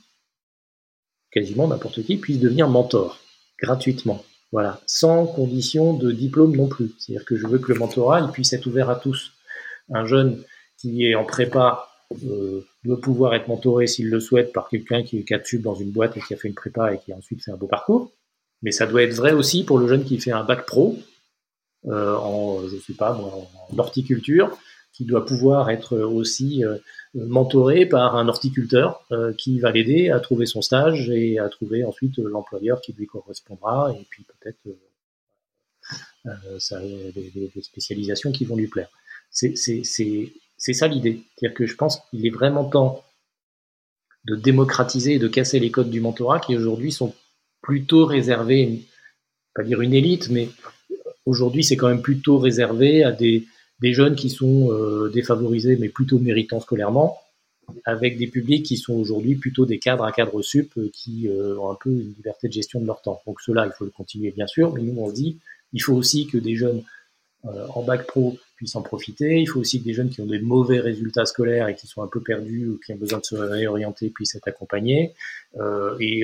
quasiment n'importe qui, puisse devenir mentor gratuitement. Voilà, sans condition de diplôme non plus. C'est-à-dire que je veux que le mentorat puisse être ouvert à tous. Un jeune qui est en prépa euh, doit pouvoir être mentoré s'il le souhaite par quelqu'un qui est quatre dans une boîte et qui a fait une prépa et qui ensuite fait un beau parcours. Mais ça doit être vrai aussi pour le jeune qui fait un bac pro euh, en, je sais pas, en horticulture, qui doit pouvoir être aussi euh, mentoré par un horticulteur euh, qui va l'aider à trouver son stage et à trouver ensuite l'employeur qui lui correspondra et puis peut-être des, spécialisations qui vont lui plaire. C'est ça l'idée. C'est-à-dire que je pense qu'il est vraiment temps de démocratiser et de casser les codes du mentorat qui aujourd'hui sont plutôt réservés, pas dire une élite, mais aujourd'hui c'est quand même plutôt réservé à des, des jeunes qui sont euh, défavorisés mais plutôt méritants scolairement, avec des publics qui sont aujourd'hui plutôt des cadres à cadres sup euh, qui euh, ont un peu une liberté de gestion de leur temps. Donc cela, il faut le continuer bien sûr, mais nous on se dit, il faut aussi que des jeunes en bac pro puissent en profiter. Il faut aussi que des jeunes qui ont des mauvais résultats scolaires et qui sont un peu perdus ou qui ont besoin de se réorienter puissent être accompagnés. Et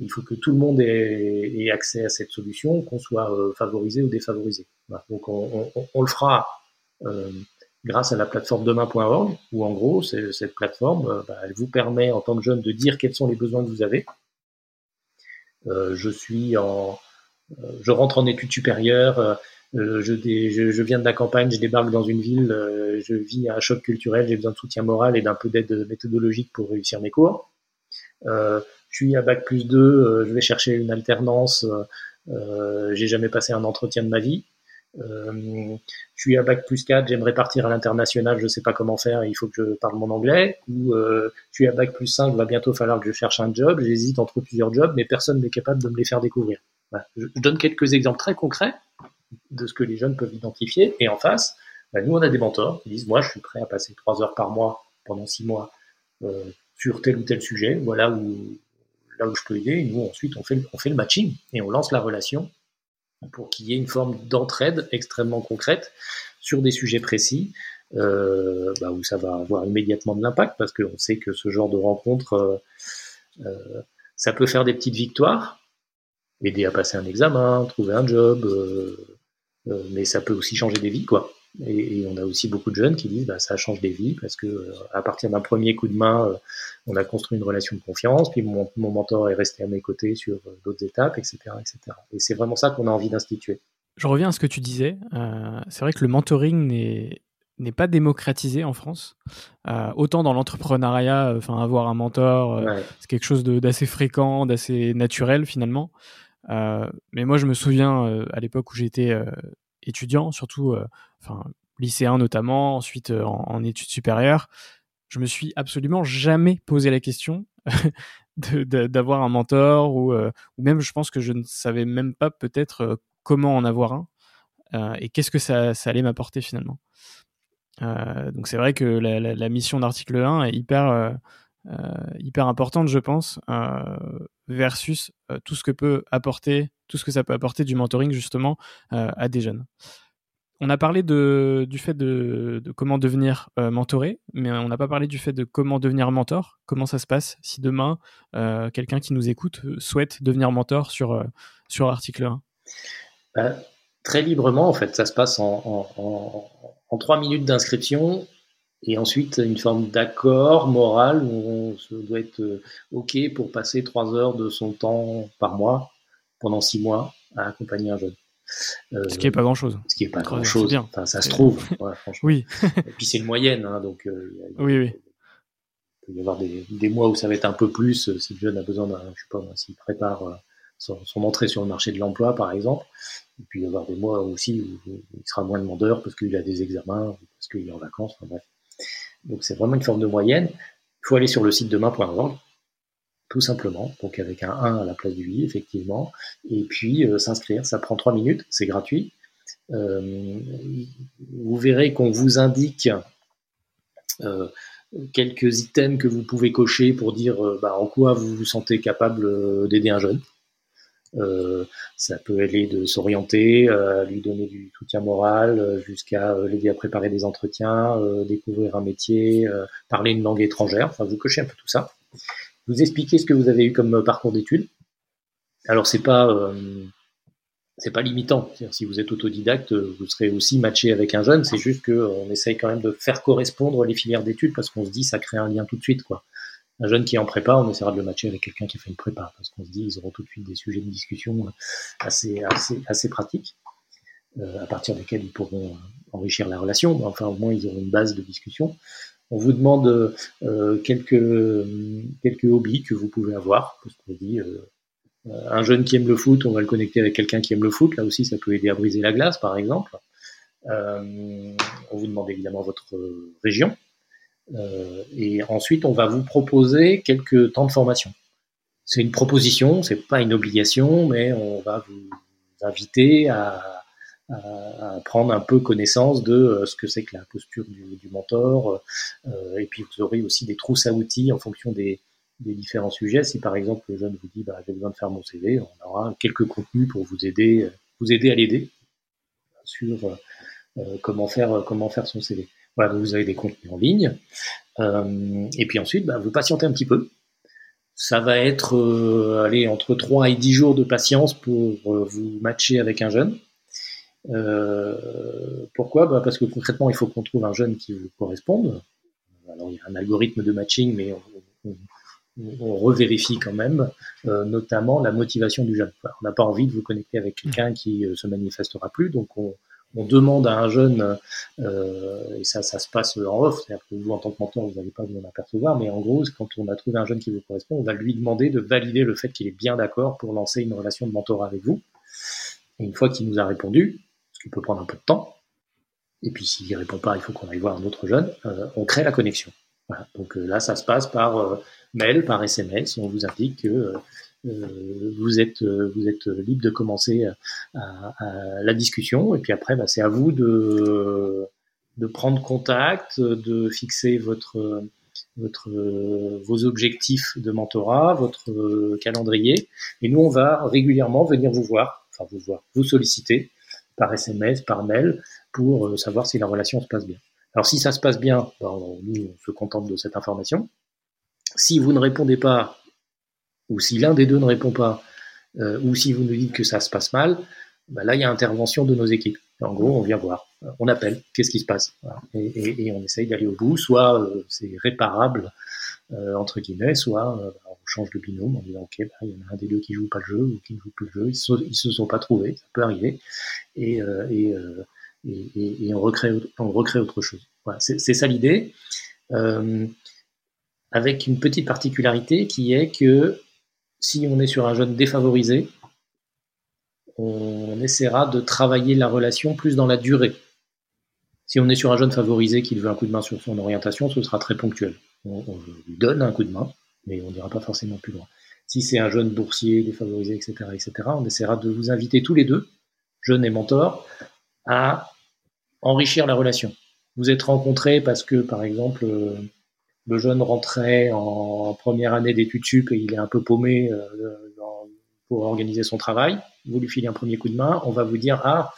il faut que tout le monde ait, accès à cette solution, qu'on soit favorisé ou défavorisé. Donc on, le fera grâce à la plateforme demain.org, où en gros, cette plateforme, bah, elle vous permet en tant que jeune de dire quels sont les besoins que vous avez. je suis en, je rentre en études supérieures euh, je, viens de la campagne, je débarque dans une ville, euh, je vis un choc culturel, j'ai besoin de soutien moral et d'un peu d'aide méthodologique pour réussir mes cours. Euh, je suis à bac plus 2, je vais chercher une alternance, j'ai jamais passé un entretien de ma vie. Je suis à bac plus 4, j'aimerais partir à l'international, je sais pas comment faire, il faut que je parle mon anglais. Ou je suis à bac plus 5, il va bientôt falloir que je cherche un job, j'hésite entre plusieurs jobs, mais personne n'est capable de me les faire découvrir. Je, je donne quelques exemples très concrets de ce que les jeunes peuvent identifier. Et en face, bah, nous, on a des mentors qui disent, moi, je suis prêt à passer trois heures par mois pendant six mois euh, sur tel ou tel sujet. Voilà où, là où je peux aider. Et nous, ensuite, on fait, on fait le matching et on lance la relation pour qu'il y ait une forme d'entraide extrêmement concrète sur des sujets précis. Euh, bah, où ça va avoir immédiatement de l'impact parce qu'on sait que ce genre de rencontre, euh, euh, ça peut faire des petites victoires, aider à passer un examen, trouver un job, euh, mais ça peut aussi changer des vies, quoi. Et, on a aussi beaucoup de jeunes qui disent bah, ça change des vies parce que euh, à partir d'un premier coup de main, on a construit une relation de confiance, puis mon, mon mentor est resté à mes côtés sur d'autres étapes, etc., etc. Et c'est vraiment ça qu'on a envie d'instituer. Je reviens à ce que tu disais. c'est vrai que le mentoring n'est n'est pas démocratisé en France. autant dans l'entrepreneuriat, enfin avoir un mentor, c'est quelque chose d'assez fréquent, d'assez naturel finalement. Euh, mais moi, je me souviens euh, à l'époque où j'étais euh, étudiant, surtout, enfin lycéen notamment, ensuite en, études supérieures, je me suis absolument jamais posé la question d'avoir un mentor ou, ou, même je pense que je ne savais même pas peut-être comment en avoir un et qu'est-ce que ça, allait m'apporter finalement. donc c'est vrai que la, mission d'article 1 est hyper euh, hyper importante, je pense, euh, versus euh, tout ce que peut apporter, tout ce que ça peut apporter du mentoring justement à des jeunes. On a parlé de, du fait de, comment devenir mentoré, mais on n'a pas parlé du fait de comment devenir mentor. Comment ça se passe si demain quelqu'un qui nous écoute souhaite devenir mentor sur, article 1 bah, Très librement, en fait, ça se passe en, trois minutes d'inscription et ensuite une forme d'accord moral où on doit être euh, OK pour passer trois heures de son temps par mois pendant six mois à accompagner un jeune. Euh, ce qui n'est pas grand chose. Ce qui n'est pas grand chose. Enfin, ça se trouve, franchement. oui. Et puis c'est une moyenne, hein, donc euh, oui, oui. il peut y avoir des, des, mois où ça va être un peu plus si le jeune a besoin d'un, je sais pas, s'il prépare son, son, entrée sur le marché de l'emploi, par exemple. Et puis il y avoir des mois aussi où, il sera moins demandeur parce qu'il a des examens, parce qu'il est en vacances, enfin bref. Donc c'est vraiment une forme de moyenne. Il faut aller sur le site demain.org, tout simplement, donc avec un 1 à la place du i, effectivement, et puis euh, s'inscrire. Ça prend 3 minutes, c'est gratuit. Euh, vous verrez qu'on vous indique euh, quelques items que vous pouvez cocher pour dire bah, en quoi vous vous sentez capable d'aider un jeune. Ça peut aller de s'orienter, euh, lui donner du soutien moral, jusqu'à l'aider à préparer des entretiens, découvrir un métier, parler une langue étrangère. Enfin, vous cochez un peu tout ça. Vous expliquez ce que vous avez eu comme parcours d'études. Alors, c'est pas c'est pas limitant. Si vous êtes autodidacte, vous serez aussi matché avec un jeune. C'est juste qu'on essaye quand même de faire correspondre les filières d'études parce qu'on se dit ça crée un lien tout de suite, un jeune qui est en prépa, on essaiera de le matcher avec quelqu'un qui a fait une prépa, parce qu'on se dit ils auront tout de suite des sujets de discussion assez, assez, assez pratiques, euh, à partir desquels ils pourront enrichir la relation, enfin au moins ils auront une base de discussion. On vous demande euh, quelques, quelques hobbies que vous pouvez avoir, parce qu'on dit euh, un jeune qui aime le foot, on va le connecter avec quelqu'un qui aime le foot. Là aussi, ça peut aider à briser la glace, par exemple. on vous demande évidemment votre région. et ensuite, on va vous proposer quelques temps de formation. C'est une proposition, c'est pas une obligation, mais on va vous inviter à à, prendre un peu connaissance de euh, ce que c'est que la posture du, du mentor. Euh, et puis vous aurez aussi des trousses à outils en fonction des, des différents sujets. Si par exemple le jeune vous dit bah, j'ai besoin de faire mon CV, on aura quelques contenus pour vous aider, vous aider à l'aider sur euh, comment faire comment faire son CV. Voilà, vous avez des contenus en ligne. Euh, et puis ensuite, bah, vous patientez un petit peu. Ça va être euh, allez, entre 3 et 10 jours de patience pour vous matcher avec un jeune. Euh, pourquoi? Bah Parce que concrètement, il faut qu'on trouve un jeune qui vous corresponde. Alors, il y a un algorithme de matching, mais on, revérifie quand même, euh, notamment la motivation du jeune. on n'a pas envie de vous connecter avec quelqu'un qui euh, se manifestera plus, donc on, on demande à un jeune, euh, et ça, ça se passe en off, c'est-à-dire que vous, en tant que mentor, vous n'allez pas vous en apercevoir, mais en gros, quand on a trouvé un jeune qui vous correspond, on va lui demander de valider le fait qu'il est bien d'accord pour lancer une relation de mentorat avec vous. Une fois qu'il nous a répondu, ce qui peut prendre un peu de temps. Et puis s'il ne répond pas, il faut qu'on aille voir un autre jeune. Euh, on crée la connexion. Voilà. Donc euh, là, ça se passe par euh, mail, par SMS. On vous indique que vous êtes libre de commencer la discussion. Et puis après, bah, c'est à vous de prendre contact, de fixer vos objectifs de mentorat, votre calendrier. Et nous, on va régulièrement venir vous voir, enfin vous voir, vous solliciter par SMS, par mail, pour euh, savoir si la relation se passe bien. Alors si ça se passe bien, ben, nous, on se contente de cette information. Si vous ne répondez pas, ou si l'un des deux ne répond pas, euh, ou si vous nous dites que ça se passe mal, ben là, il y a intervention de nos équipes. En gros, on vient voir, on appelle, qu'est-ce qui se passe et, on essaye d'aller au bout. Soit euh, c'est réparable, entre guillemets, soit on change de binôme en disant, OK, ben, il y en a un des deux qui joue pas le jeu ou qui ne joue plus le jeu, ils se, sont pas trouvés, ça peut arriver. Euh, euh, et, et, on, recrée, on recrée autre chose. Voilà, c'est ça l'idée. Euh, avec une petite particularité qui est que si on est sur un jeune défavorisé, on essaiera de travailler la relation plus dans la durée. Si on est sur un jeune favorisé qui veut un coup de main sur son orientation, ce sera très ponctuel. On, lui donne un coup de main, mais on n'ira pas forcément plus loin. Si c'est un jeune boursier défavorisé, etc., etc., on essaiera de vous inviter tous les deux jeune et mentor, à enrichir la relation. Vous êtes rencontrés parce que, par exemple, euh, le jeune rentrait en première année d'études sup et il est un peu paumé euh, pour organiser son travail. Vous lui filez un premier coup de main, on va vous dire ah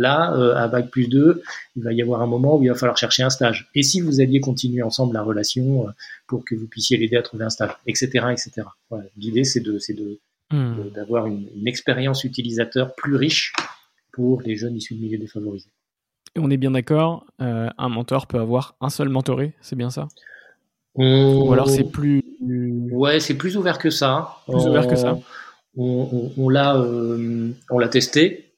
là euh, à bac plus 2, il va y avoir un moment où il va falloir chercher un stage. Et si vous alliez continuer ensemble la relation pour que vous puissiez l'aider à trouver un stage, etc., etc. L'idée c'est de c'est de hmm. d'avoir une, une expérience utilisateur plus riche pour les jeunes issus de milieux défavorisés. Et on est bien d'accord, euh, un mentor peut avoir un seul mentoré, c'est bien ça? Ou alors c'est plus. Ouais, c'est plus ouvert que ça. Plus ouvert que ça. On, l'a, euh, on l'a testé.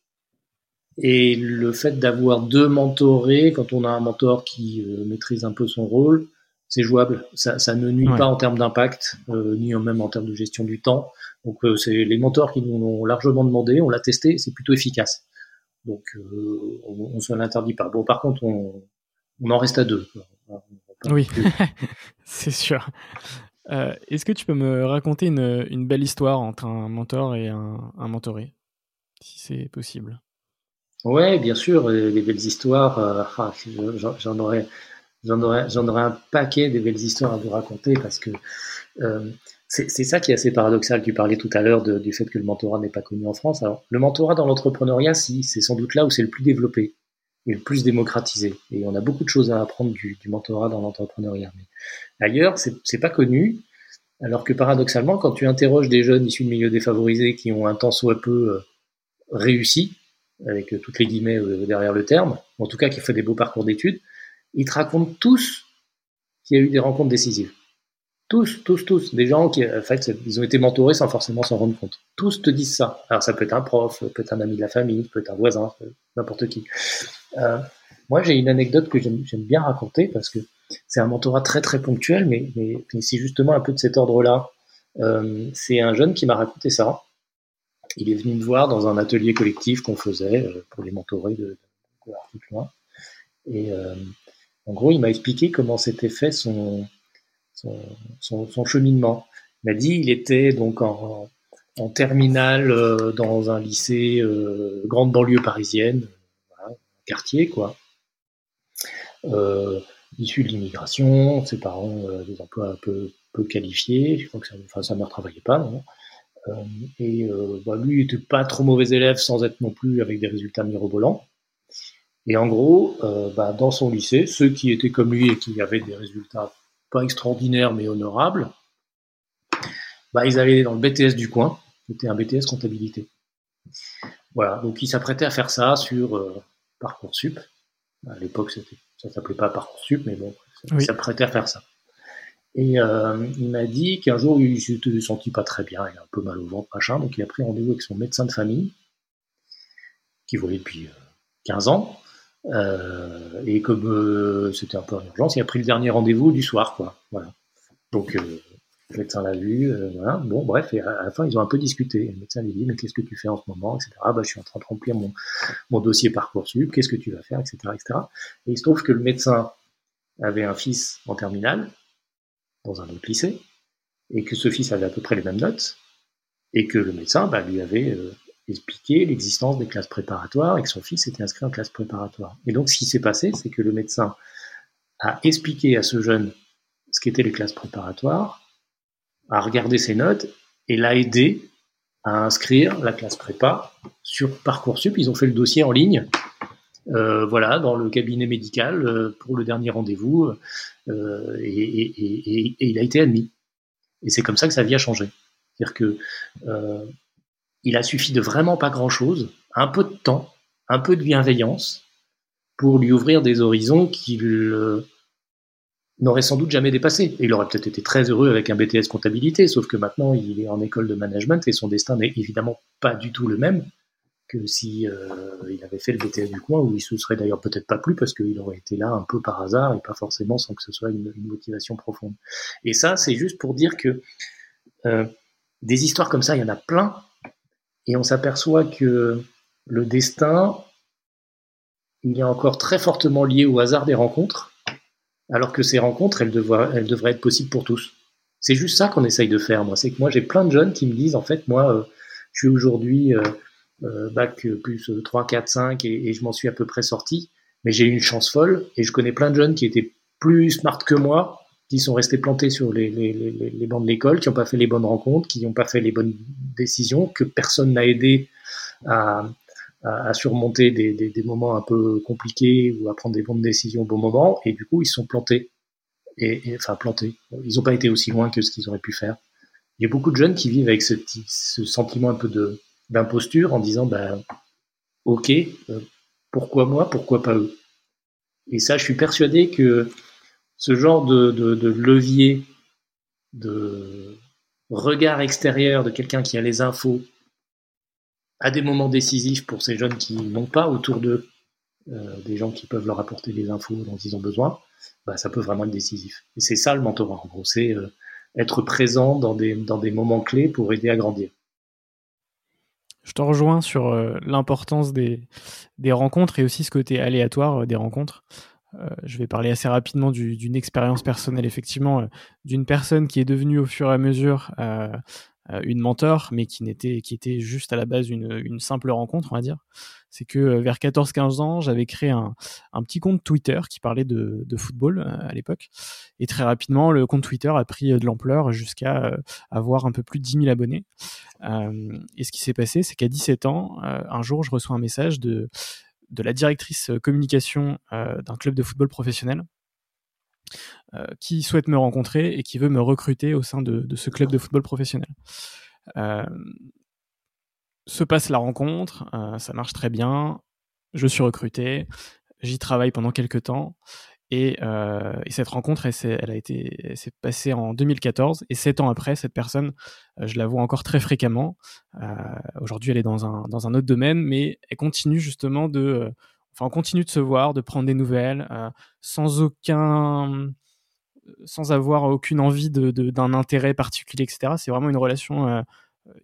Et le fait d'avoir deux mentorés, quand on a un mentor qui euh, maîtrise un peu son rôle, c'est jouable. Ça, ne nuit pas en termes d'impact, ni même en termes de gestion du temps. Donc c'est les mentors qui nous l'ont largement demandé, on l'a testé, c'est plutôt efficace. Donc, euh, on, ne se l'interdit pas. Bon, par contre, on, en reste à deux. Oui, c'est sûr. Euh, est-ce que tu peux me raconter une, belle histoire entre un mentor et un, mentoré, si c'est possible? Ouais, bien sûr, les belles histoires. Euh, ah, j'en aurais, j'en aurais, j'en aurais un paquet de belles histoires à vous raconter parce que c'est ça qui est assez paradoxal. Tu parlais tout à l'heure du fait que le mentorat n'est pas connu en France. Alors, le mentorat dans l'entrepreneuriat, si, c'est sans doute là où c'est le plus développé et le plus démocratisé. Et on a beaucoup de choses à apprendre du, mentorat dans l'entrepreneuriat. Mais ailleurs, c'est pas connu. Alors que paradoxalement, quand tu interroges des jeunes issus de milieux défavorisés qui ont un temps soit peu euh, réussi, avec toutes les guillemets euh, derrière le terme, en tout cas qui fait des beaux parcours d'études, ils te racontent tous qu'il y a eu des rencontres décisives. Tous, tous, tous. Des gens qui, en fait, ils ont été mentorés sans forcément s'en rendre compte. Tous te disent ça. Alors, ça peut être un prof, peut être un ami de la famille, peut être un voisin, n'importe qui. Euh, moi, j'ai une anecdote que j'aime bien raconter parce que c'est un mentorat très, très ponctuel, mais, mais, c'est justement un peu de cet ordre-là. Euh, c'est un jeune qui m'a raconté ça. Il est venu me voir dans un atelier collectif qu'on faisait pour les mentorés de, de, 1. Et en gros, il m'a expliqué comment s'était fait son, son, son, cheminement. Il m'a dit il était donc en, en terminale dans un lycée grande banlieue parisienne, voilà, quartier quoi. Euh, issu de l'immigration, ses parents euh, des emplois un peu, peu qualifiés, je crois que enfin, sa mère travaillait pas, non euh, et euh, bah, lui était pas trop mauvais élève sans être non plus avec des résultats mirobolants. Et en gros, euh, bah, dans son lycée, ceux qui étaient comme lui et qui avaient des résultats pas extraordinaires mais honorables, bah, ils allaient dans le BTS du coin, c'était un BTS comptabilité. Voilà, donc il s'apprêtait à faire ça sur euh, Parcoursup. À l'époque, c'était ça s'appelait pas Parcoursup, mais bon, ça, oui. s'apprêtait à faire ça. Et euh, il m'a dit qu'un jour, il s'était senti pas très bien, il a un peu mal au ventre, machin, donc il a pris rendez-vous avec son médecin de famille, qui voyait depuis 15 euh, ans, euh, et comme euh, c'était un peu en urgence, il a pris le dernier rendez-vous du soir, quoi. Voilà. Donc euh, le médecin l'a vu, euh, voilà. Bon, bref, et à la fin, ils ont un peu discuté. Le médecin lui dit, mais qu'est-ce que tu fais en ce moment, etc. Ah, bah, je suis en train de remplir mon, mon dossier Parcoursup, qu'est-ce que tu vas faire, etc., etc. Et il se trouve que le médecin avait un fils en terminale, dans un autre lycée, et que ce fils avait à peu près les mêmes notes, et que le médecin bah, lui avait euh, expliqué l'existence des classes préparatoires, et que son fils était inscrit en classe préparatoire. Et donc, ce qui s'est passé, c'est que le médecin a expliqué à ce jeune ce qu'étaient les classes préparatoires, a regardé ses notes et l'a aidé à inscrire la classe prépa sur Parcoursup. Ils ont fait le dossier en ligne, euh, voilà, dans le cabinet médical euh, pour le dernier rendez-vous, euh, et, il a été admis. Et c'est comme ça que sa vie a changé. C'est-à-dire que il a suffi de vraiment pas grand-chose, un peu de temps, un peu de bienveillance, pour lui ouvrir des horizons qu'il n'aurait sans doute jamais dépassé. Il aurait peut-être été très heureux avec un BTS comptabilité, sauf que maintenant il est en école de management et son destin n'est évidemment pas du tout le même que si euh, il avait fait le BTS du coin, où il se serait d'ailleurs peut-être pas plu parce qu'il aurait été là un peu par hasard et pas forcément sans que ce soit une, motivation profonde. Et ça, c'est juste pour dire que euh, des histoires comme ça, il y en a plein, et on s'aperçoit que le destin, il est encore très fortement lié au hasard des rencontres alors que ces rencontres, elles devraient, être possibles pour tous. C'est juste ça qu'on essaye de faire, moi. C'est que moi, j'ai plein de jeunes qui me disent, en fait, moi, euh, je suis aujourd'hui bac plus 3, 4, 5 et, et je m'en suis à peu près sorti, mais j'ai eu une chance folle et je connais plein de jeunes qui étaient plus smart que moi, qui sont restés plantés sur les, les, les, les bancs de l'école, qui n'ont pas fait les bonnes rencontres, qui n'ont pas fait les bonnes décisions, que personne n'a aidé à, à, surmonter des, des, des, moments un peu compliqués ou à prendre des bonnes décisions au bon moment, et du coup ils sont plantés. Et, enfin plantés. Ils n'ont pas été aussi loin que ce qu'ils auraient pu faire. Il y a beaucoup de jeunes qui vivent avec ce, ce sentiment un peu de d'imposture en disant ben ok euh, pourquoi moi pourquoi pas eux? Et ça je suis persuadé que ce genre de levier de regard extérieur de quelqu'un qui a les infos à des moments décisifs pour ces jeunes qui n'ont pas autour d'eux euh, des gens qui peuvent leur apporter des infos dont ils ont besoin, bah, ça peut vraiment être décisif. Et c'est ça le mentorat, en gros, c'est euh, être présent dans des, dans des moments clés pour aider à grandir. Je te rejoins sur euh, l'importance des, rencontres et aussi ce côté aléatoire euh, des rencontres. Euh, je vais parler assez rapidement d'une expérience personnelle, effectivement, d'une personne qui est devenue au fur et à mesure une mentor, mais qui n'était qui était juste à la base une, une simple rencontre, on va dire. C'est que euh, vers 14-15 ans, j'avais créé un, un, petit compte Twitter qui parlait de, de football euh, à l'époque, et très rapidement, le compte Twitter a pris de l'ampleur jusqu'à avoir un peu plus de 10 000 abonnés. et ce qui s'est passé, c'est qu'à 17 ans, un jour, je reçois un message de de la directrice communication d'un club de football professionnel euh, qui souhaite me rencontrer et qui veut me recruter au sein de, ce club de football professionnel. Euh, se passe la rencontre, euh, ça marche très bien, je suis recruté, j'y travaille pendant quelques temps. Et, euh, et, cette rencontre, elle, a été, s'est passée en 2014. Et sept ans après, cette personne, euh, je la vois encore très fréquemment. Euh, aujourd'hui, elle est dans un, dans un autre domaine, mais elle continue justement de, enfin, on continue de se voir, de prendre des nouvelles, sans aucun, sans avoir aucune envie d'un de, d'un intérêt particulier, etc. C'est vraiment une relation euh,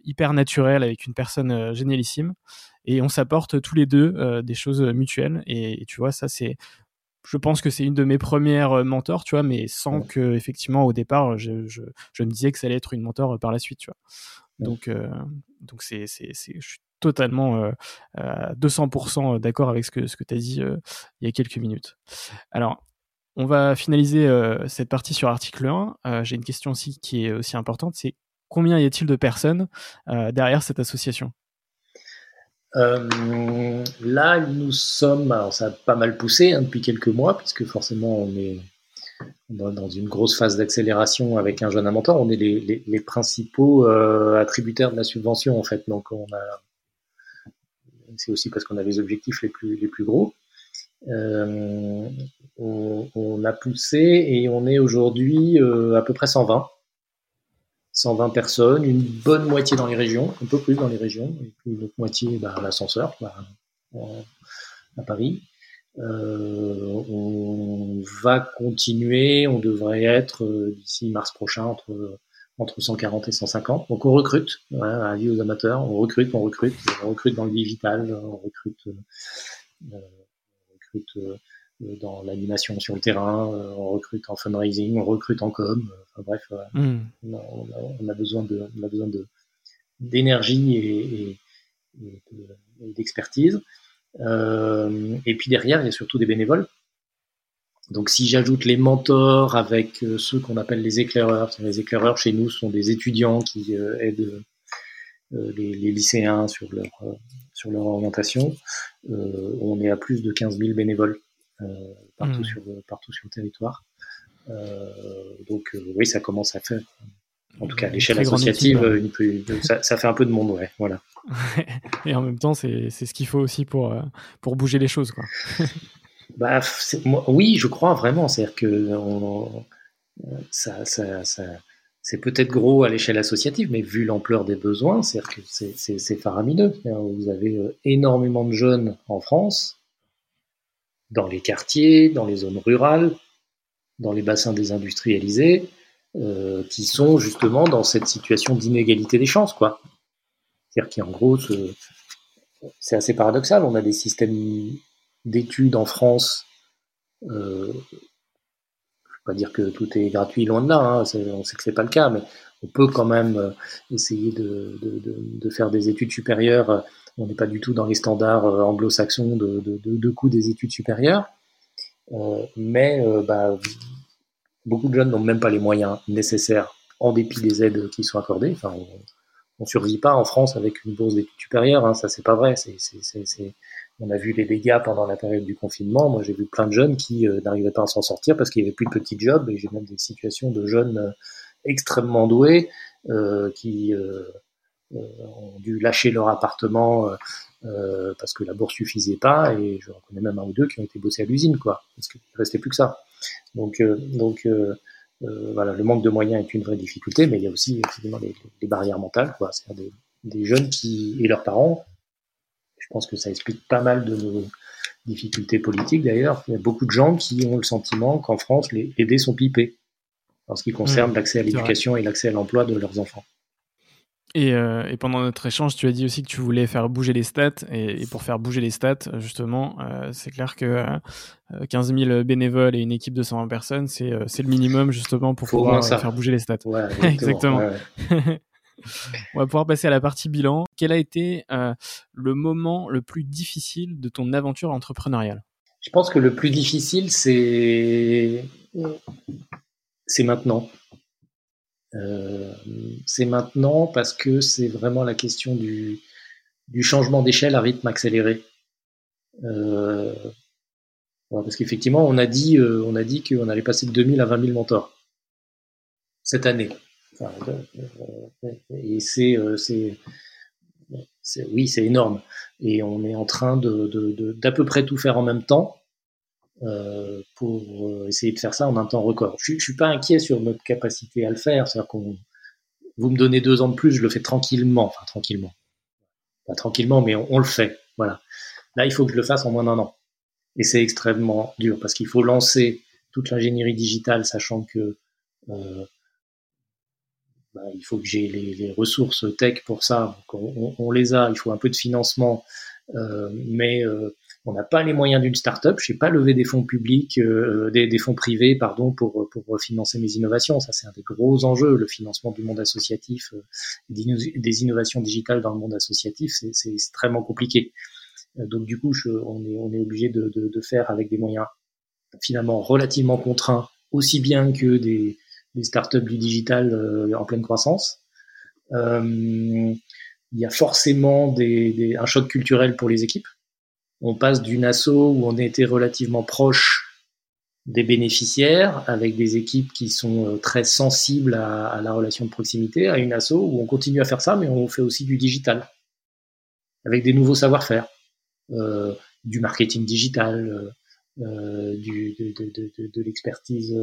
hyper naturel avec une personne génialissime et on s'apporte tous les deux des choses mutuelles et, tu vois ça c'est je pense que c'est une de mes premières mentors, tu vois, mais sans que effectivement au départ je, je, je, me disais que ça allait être une mentor par la suite, tu vois. Donc donc c'est c'est je suis totalement à 200% d'accord avec ce que tu as dit il y a quelques minutes. Alors on va finaliser cette partie sur article 1. J'ai une question aussi qui est aussi importante, c'est combien y a-t-il de personnes derrière cette association? Euh, là, nous sommes, alors ça a pas mal poussé hein, depuis quelques mois, puisque forcément on est dans, une grosse phase d'accélération avec un jeune mentor. On est les, les, principaux euh, attributaires de la subvention en fait. Donc on a, c'est aussi parce qu'on a les objectifs les plus gros. Euh, on, a poussé et on est aujourd'hui euh, à peu près 120. 120 personnes, une bonne moitié dans les régions, un peu plus dans les régions, et puis une autre moitié bah, à l'ascenseur, à Paris. Euh, on va continuer, on devrait être d'ici mars prochain entre entre 140 et 150. Donc on recrute, ouais, avis aux amateurs, on recrute, on recrute, on recrute dans le digital, on recrute, euh, on recrute euh, dans l'animation sur le terrain, euh, on recrute en fundraising, on recrute en com. Enfin, bref, hmm. on, a, besoin de, on a besoin de d'énergie et, d'expertise. et puis derrière, il y a surtout des bénévoles. Donc si j'ajoute les mentors avec ceux qu'on appelle les éclaireurs, les éclaireurs chez nous sont des étudiants qui aident les, les, lycéens sur leur, sur leur orientation, on est à plus de 15 000 bénévoles euh, partout, hmm. sur, partout sur le territoire. Euh, donc euh, oui, ça commence à faire. En tout cas, à l'échelle associative, ça, ça, fait un peu de monde, ouais. Voilà. Et en même temps, c'est ce qu'il faut aussi pour, pour bouger les choses, quoi. bah, oui, je crois vraiment. C'est-à-dire que c'est peut-être gros à l'échelle associative, mais vu l'ampleur des besoins, que c'est faramineux. Vous avez énormément de jeunes en France dans les quartiers, dans les zones rurales, dans les bassins désindustrialisés, euh, qui sont justement dans cette situation d'inégalité des chances, quoi. C'est-à-dire qu'en gros, c'est assez paradoxal. On a des systèmes d'études en France. Euh, je ne veux pas dire que tout est gratuit, loin de là. Hein, on sait que c'est pas le cas, mais on peut quand même euh, essayer de, faire des études supérieures on n'est pas du tout dans les standards euh, anglo-saxons de, coût des études supérieures. Mais bah, beaucoup de jeunes n'ont même pas les moyens nécessaires en dépit des aides qui sont accordées. On ne survit pas en France avec une bourse d'études supérieures, hein, ça c'est pas vrai. On a vu les dégâts pendant la période du confinement. Moi j'ai vu plein de jeunes qui n'arrivaient pas à s'en sortir parce qu'il n'y avait plus de petits jobs. Et j'ai même des situations de jeunes extrêmement doués qui euh, ont dû lâcher leur appartement euh, euh, parce que la bourse suffisait pas et je reconnais même un ou deux qui ont été bossés à l'usine quoi parce qu'il restait plus que ça donc donc voilà le manque de moyens est une vraie difficulté mais il y a aussi effectivement les, barrières mentales quoi c'est-à-dire des, jeunes qui et leurs parents pense que ça explique pas mal de nos difficultés politiques d'ailleurs il y a beaucoup de gens qui ont le sentiment qu'en France les, dés sont pipés en ce qui concerne mmh, l'accès à l'éducation et l'accès à l'emploi de leurs enfants euh, et, pendant notre échange, tu as dit aussi que tu voulais faire bouger les stats. Et, pour faire bouger les stats, justement, euh, c'est clair que 15 euh, 000 bénévoles et une équipe de 120 personnes, c'est le minimum justement pour pouvoir faire bouger les stats. exactement. On va pouvoir passer à la partie bilan. Quel a été le moment le plus difficile de ton aventure entrepreneuriale? Je pense que le plus difficile, c'est c'est maintenant. Euh, c'est maintenant parce que c'est vraiment la question du, changement d'échelle à rythme accéléré. Euh, parce qu'effectivement, on a dit, euh, on a dit qu'on allait passer de 2000 à 20 000 mentors cette année. Enfin, euh, et c'est, c'est, oui, c'est énorme. Et on est en train de, d'à peu près tout faire en même temps. Euh, pour euh, essayer de faire ça en un temps record. Je, je suis pas inquiet sur notre capacité à le faire. C'est-à-dire qu'on, vous me donnez deux ans de plus, je le fais tranquillement, enfin tranquillement, pas tranquillement, mais on, le fait. Voilà. Là, il faut que je le fasse en moins d'un an, et c'est extrêmement dur parce qu'il faut lancer toute l'ingénierie digitale, sachant que euh, bah, il faut que j'ai les, ressources tech pour ça. on, les a, il faut un peu de financement, mais on n'a pas les moyens d'une start-up. Je n'ai pas levé des fonds publics, euh, des, fonds privés, pardon, pour, pour financer mes innovations. Ça, c'est un des gros enjeux, le financement du monde associatif, euh, des innovations digitales dans le monde associatif, c'est extrêmement compliqué. Euh, donc, du coup, je, on est, on est obligé de, de, de, faire avec des moyens finalement relativement contraints, aussi bien que des, des startups du digital en pleine croissance. il y a forcément des, des, un choc culturel pour les équipes. On passe d'une asso où on était relativement proche des bénéficiaires, avec des équipes qui sont euh, très sensibles à, la relation de proximité, à une asso où on continue à faire ça, mais on fait aussi du digital, avec des nouveaux savoir-faire, euh, du marketing digital, euh, du, de, l'expertise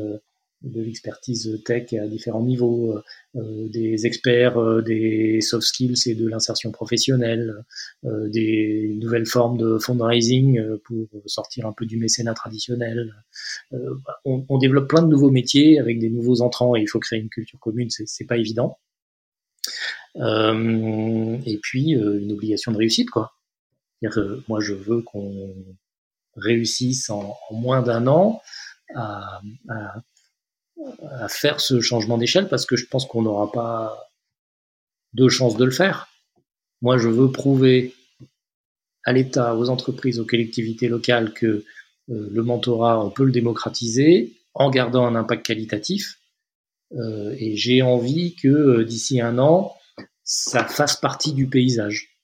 de l'expertise tech à différents niveaux, euh, euh, des experts euh, des soft skills et de l'insertion professionnelle, des nouvelles formes de fundraising pour sortir un peu du mécénat traditionnel. On, développe plein de nouveaux métiers avec des nouveaux entrants et il faut créer une culture commune, c'est pas évident. et puis une obligation de réussite, quoi. moi, je veux qu'on réussisse en, moins d'un an à à faire ce changement d'échelle parce que je pense qu'on n'aura pas de chance de le faire. Moi, je veux prouver à l'État, aux entreprises, aux collectivités locales que euh, le mentorat, on peut le démocratiser en gardant un impact qualitatif. Euh, et j'ai envie que euh, d'ici un an, ça fasse partie du paysage.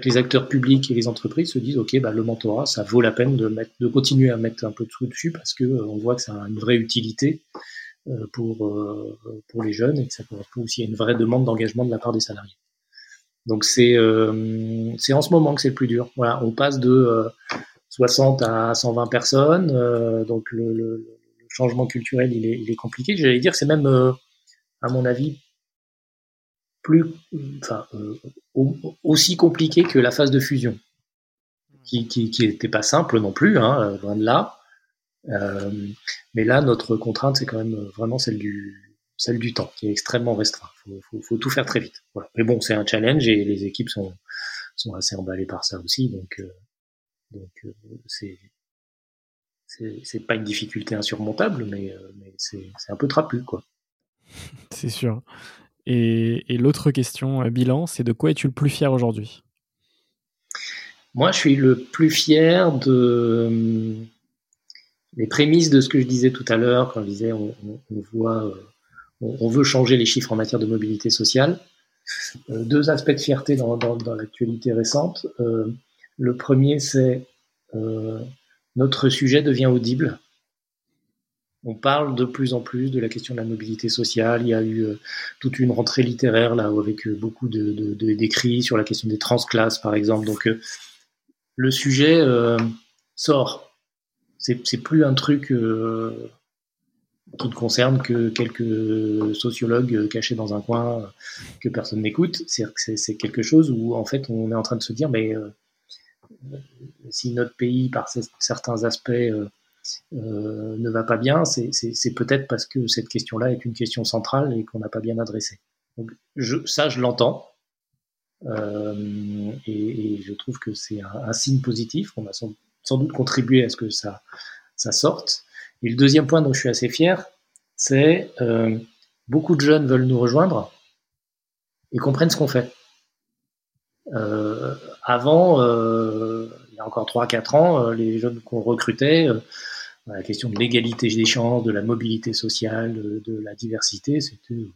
Que les acteurs publics et les entreprises se disent, OK, bah, le mentorat, ça vaut la peine de, mettre, de continuer à mettre un peu de sous dessus parce que euh, on voit que ça a une vraie utilité euh, pour, euh, pour les jeunes et que ça correspond aussi à une vraie demande d'engagement de la part des salariés. Donc c'est c'est en ce moment que c'est le plus dur. Voilà, on passe de 60 à 120 personnes, donc le, changement culturel il est, il est compliqué. J'allais dire c'est même à mon avis plus, enfin, euh, aussi compliqué que la phase de fusion, qui n'était pas simple non plus, hein, loin de là. Euh, mais là, notre contrainte, c'est quand même vraiment celle du, celle du temps, qui est extrêmement restreint. Il faut, faut, faut, tout faire très vite. Voilà. Mais bon, c'est un challenge et les équipes sont, sont assez emballées par ça aussi, donc, euh, donc euh, c'est c'est pas une difficulté insurmontable, mais, euh, mais c'est un peu trapu, quoi. C'est sûr. Et, l'autre question, euh, bilan, c'est de quoi es-tu le plus fier aujourd'hui? Moi, je suis le plus fier de euh, les prémices de ce que je disais tout à l'heure, quand je disais on, voit, euh, on, veut changer les chiffres en matière de mobilité sociale. deux aspects de fierté dans, l'actualité récente. le premier, c'est notre sujet devient audible on parle de plus en plus de la question de la mobilité sociale. Il y a eu euh, toute une rentrée littéraire là avec euh, beaucoup de, d'écrits sur la question des transclasses, par exemple. Donc euh, le sujet sort. C'est, plus un truc qui ne concerne que quelques sociologues cachés dans un coin que personne n'écoute. C'est, c'est, quelque chose où en fait on est en train de se dire mais si notre pays par certains aspects ne va pas bien, c'est peut-être parce que cette question-là est une question centrale et qu'on n'a pas bien adressée. Donc je, ça, je l'entends. Euh, et, je trouve que c'est un, signe positif. On a sans, doute contribué à ce que ça, sorte. Et le deuxième point dont je suis assez fier, c'est euh, beaucoup de jeunes veulent nous rejoindre et comprennent ce qu'on fait. avant, il y a encore 3-4 ans, les jeunes qu'on recrutait, la question de l'égalité des chances, de la mobilité sociale, de, la diversité, c'était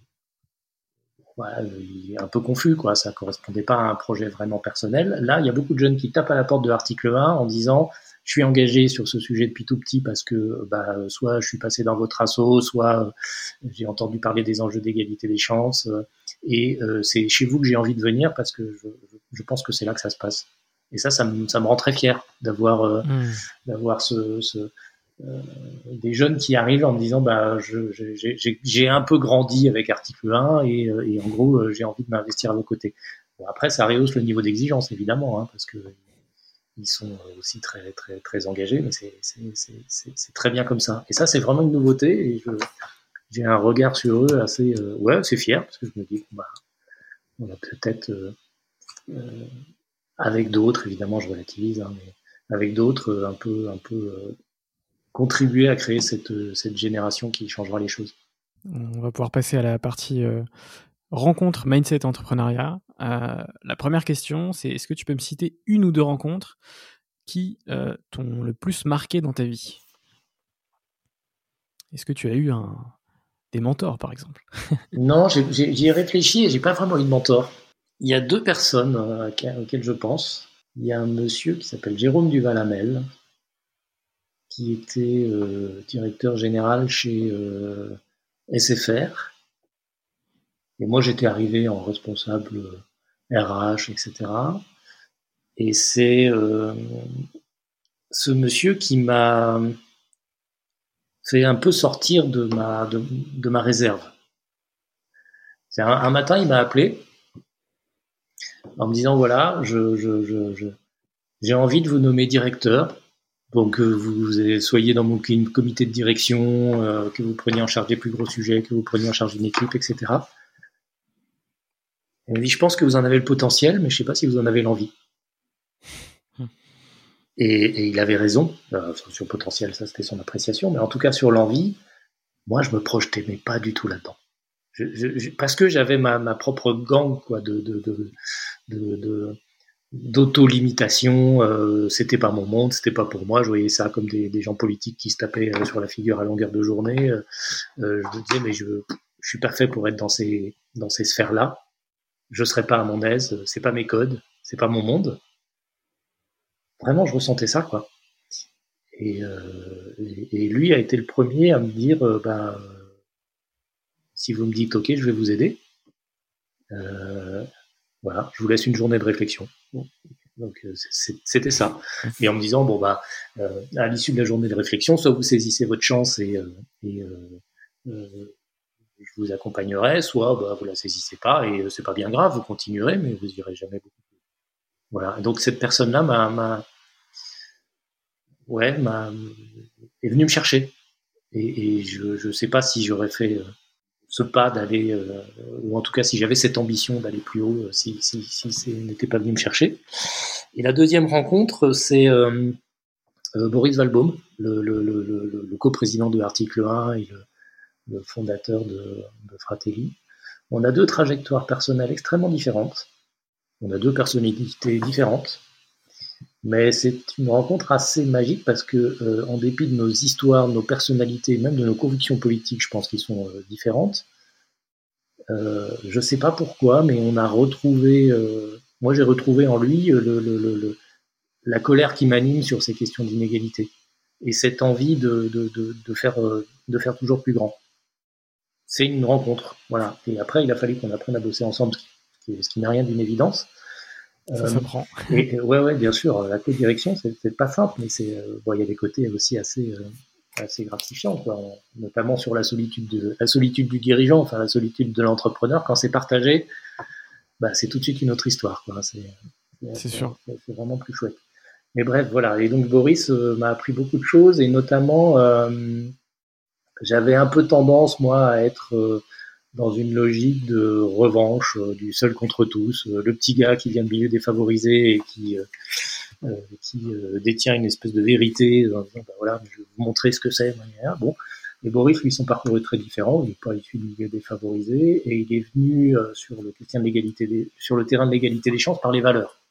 un peu confus, quoi. Ça correspondait pas à un projet vraiment personnel. Là, il y a beaucoup de jeunes qui tapent à la porte de l'article 1 en disant je suis engagé sur ce sujet depuis tout petit parce que bah, soit je suis passé dans votre assaut, soit j'ai entendu parler des enjeux d'égalité des chances, et euh, c'est chez vous que j'ai envie de venir parce que je, je pense que c'est là que ça se passe. Et ça, ça me, ça me rend très fier d'avoir euh, mmh. d'avoir ce, ce, euh, des jeunes qui arrivent en me disant bah j'ai un peu grandi avec article 1 et, euh, et en gros euh, j'ai envie de m'investir à vos côtés. Bon, après ça rehausse le niveau d'exigence évidemment hein, parce que ils sont aussi très très très engagés mais c'est très bien comme ça et ça c'est vraiment une nouveauté et j'ai un regard sur eux assez, ouais, c'est fier parce que je me dis, bah, on a peut-être avec d'autres, évidemment, je relativise, hein, mais avec d'autres, un peu, un peu contribuer à créer cette, cette génération qui changera les choses. On va pouvoir passer à la partie rencontre, mindset, entrepreneuriat. la première question, c'est est-ce que tu peux me citer une ou deux rencontres qui t'ont le plus marqué dans ta vie? Est-ce que tu as eu un, des mentors, par exemple? Non, j'y ai, réfléchi et j'ai pas vraiment eu de mentor. Il y a deux personnes auxquelles je pense. Il y a un monsieur qui s'appelle Jérôme Duvalamel, qui était euh, directeur général chez euh, SFR. Et moi, j'étais arrivé en responsable RH, etc. Et c'est euh, ce monsieur qui m'a fait un peu sortir de ma, de, ma réserve. Un, matin, il m'a appelé en me disant voilà, j'ai envie de vous nommer directeur donc que vous soyez dans mon comité de direction, euh, que vous preniez en charge des plus gros sujets, que vous preniez en charge d'une équipe, etc. Dit, je pense que vous en avez le potentiel, mais je ne sais pas si vous en avez l'envie. Hmm. Et, il avait raison. Euh, sur le potentiel, ça c'était son appréciation, mais en tout cas sur l'envie, moi je me projetais mais pas du tout là-dedans. parce que j'avais ma, propre gang quoi, de, de, de d'auto-limitation, euh, c'était pas mon monde, c'était pas pour moi, je voyais ça comme des, gens politiques qui se tapaient euh, sur la figure à longueur de journée. Euh, je me disais, mais je, je suis pas fait pour être dans ces, dans ces sphères-là. Je serais pas à mon aise, c'est pas mes codes, c'est pas mon monde. Vraiment, je ressentais ça, quoi. Et, et, lui a été le premier à me dire, bah, si vous me dites OK, je vais vous aider. Voilà, je vous laisse une journée de réflexion. Donc euh, c'était ça. Et en me disant bon bah euh, à l'issue de la journée de réflexion, soit vous saisissez votre chance et, euh, je vous accompagnerai, soit bah, vous la saisissez pas et c'est pas bien grave, vous continuerez, mais vous irez jamais beaucoup plus. Voilà. Donc cette personne-là m'a, ouais, m'a est venue me chercher et, et je ne sais pas si j'aurais fait ce pas d'aller, euh, ou en tout cas si j'avais cette ambition d'aller plus haut, euh, si, si, n'était pas venu me chercher. Et la deuxième rencontre, c'est euh, Boris Valbaum, le, coprésident de l'article 1 et le, fondateur de, Fratelli. On a deux trajectoires personnelles extrêmement différentes. On a deux personnalités différentes. Mais c'est une rencontre assez magique parce que, euh, en dépit de nos histoires, nos personnalités, même de nos convictions politiques, je pense qu'ils sont euh, différentes. Euh, je sais pas pourquoi, mais on a retrouvé, moi j'ai retrouvé en lui le, la colère qui m'anime sur ces questions d'inégalité et cette envie de, de, faire, de faire toujours plus grand. C'est une rencontre, voilà. Et après, il a fallu qu'on apprenne à bosser ensemble, ce qui, ce qui n'a rien d'une évidence. Ça s'apprend. Euh, et, ouais, ouais, bien sûr. La co-direction, c'est pas simple, mais c'est euh, bon, il y a des côtés aussi assez euh, assez gratifiants, quoi. notamment sur la solitude de la solitude du dirigeant, enfin la solitude de l'entrepreneur. Quand c'est partagé, bah, c'est tout de suite une autre histoire. C'est sûr. C'est vraiment plus chouette. Mais bref, voilà. Et donc Boris m'a appris beaucoup de choses, et notamment, j'avais un peu tendance moi à être dans une logique de revanche, euh, du seul contre tous, euh, le petit gars qui vient de milieu défavorisé et qui, euh, qui détient une espèce de vérité, bah, voilà, je vais vous montrer ce que c'est. Bon, et Boris, lui, son parcours est très différent. Il n'est pas issu du milieu défavorisé et il est venu sur le, l'égalité sur le terrain de l'égalité des chances par les valeurs.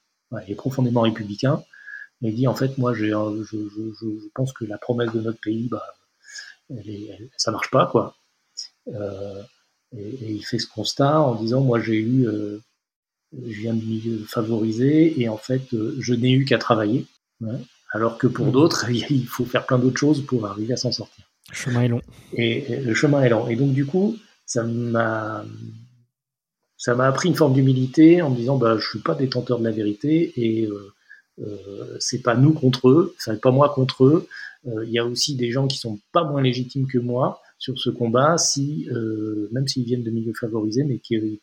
il est profondément républicain. Il dit en fait, moi, je, je, je, pense que la promesse de notre pays, bah, elle est, ça marche pas, quoi. Euh, et, il fait ce constat en disant, moi j'ai eu, euh, je viens du milieu favorisé et en fait, euh, je n'ai eu qu'à travailler. alors que pour mmh. d'autres, il faut faire plein d'autres choses pour arriver à s'en sortir. Le chemin est long. Et, le chemin est long. Et donc du coup, ça m'a ça m'a appris une forme d'humilité en me disant bah je suis pas détenteur de la vérité et euh, euh, c'est pas nous contre eux, c'est pas moi contre eux. Il y a aussi des gens qui sont pas moins légitimes que moi sur ce combat, si, euh, même s'ils viennent de milieux favorisés, mais qu'ils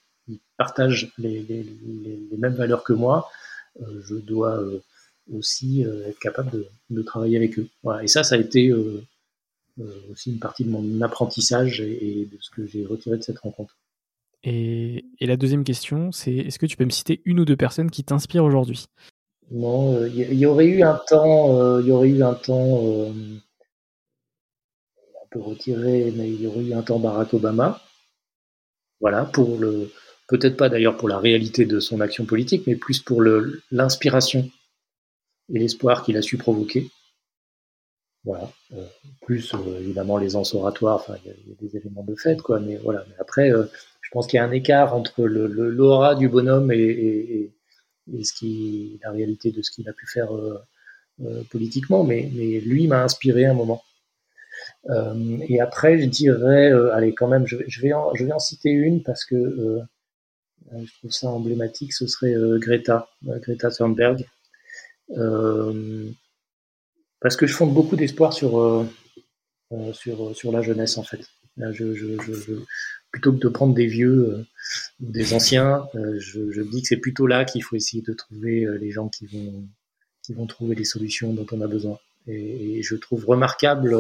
partagent les, mêmes valeurs que moi, euh, je dois euh, aussi être capable de, travailler avec eux. Et ça, ça a été aussi une partie de mon apprentissage et, de ce que j'ai retiré de cette rencontre. Et, la deuxième question, c'est est-ce que tu peux me citer une ou deux personnes qui t'inspirent aujourd'hui? Non, il y, aurait eu un temps, il y aurait eu un temps un peu retiré, mais il y aurait eu un temps Barack Obama. Voilà, pour le, peut-être pas d'ailleurs pour la réalité de son action politique, mais plus pour l'inspiration et l'espoir qu'il a su provoquer. Voilà. Euh, plus euh, évidemment les ans oratoires, enfin il y, a des éléments de fait, quoi. Mais voilà. Mais après, euh, je pense qu'il y a un écart entre le l'aura du bonhomme et, ce qui la réalité de ce qu'il a pu faire politiquement. Mais lui m'a inspiré un moment. Et après, je dirais, allez, quand même, je, je, vais en, je vais en citer une parce que je trouve ça emblématique. Ce serait Greta, Greta Thunberg. Euh, parce que je fonde beaucoup d'espoir sur, euh, euh, sur, sur la jeunesse, en fait. je, je, je, plutôt que de prendre des vieux ou des anciens, je, je, dis que c'est plutôt là qu'il faut essayer de trouver les gens qui vont, qui vont trouver les solutions dont on a besoin. Et, et je trouve remarquable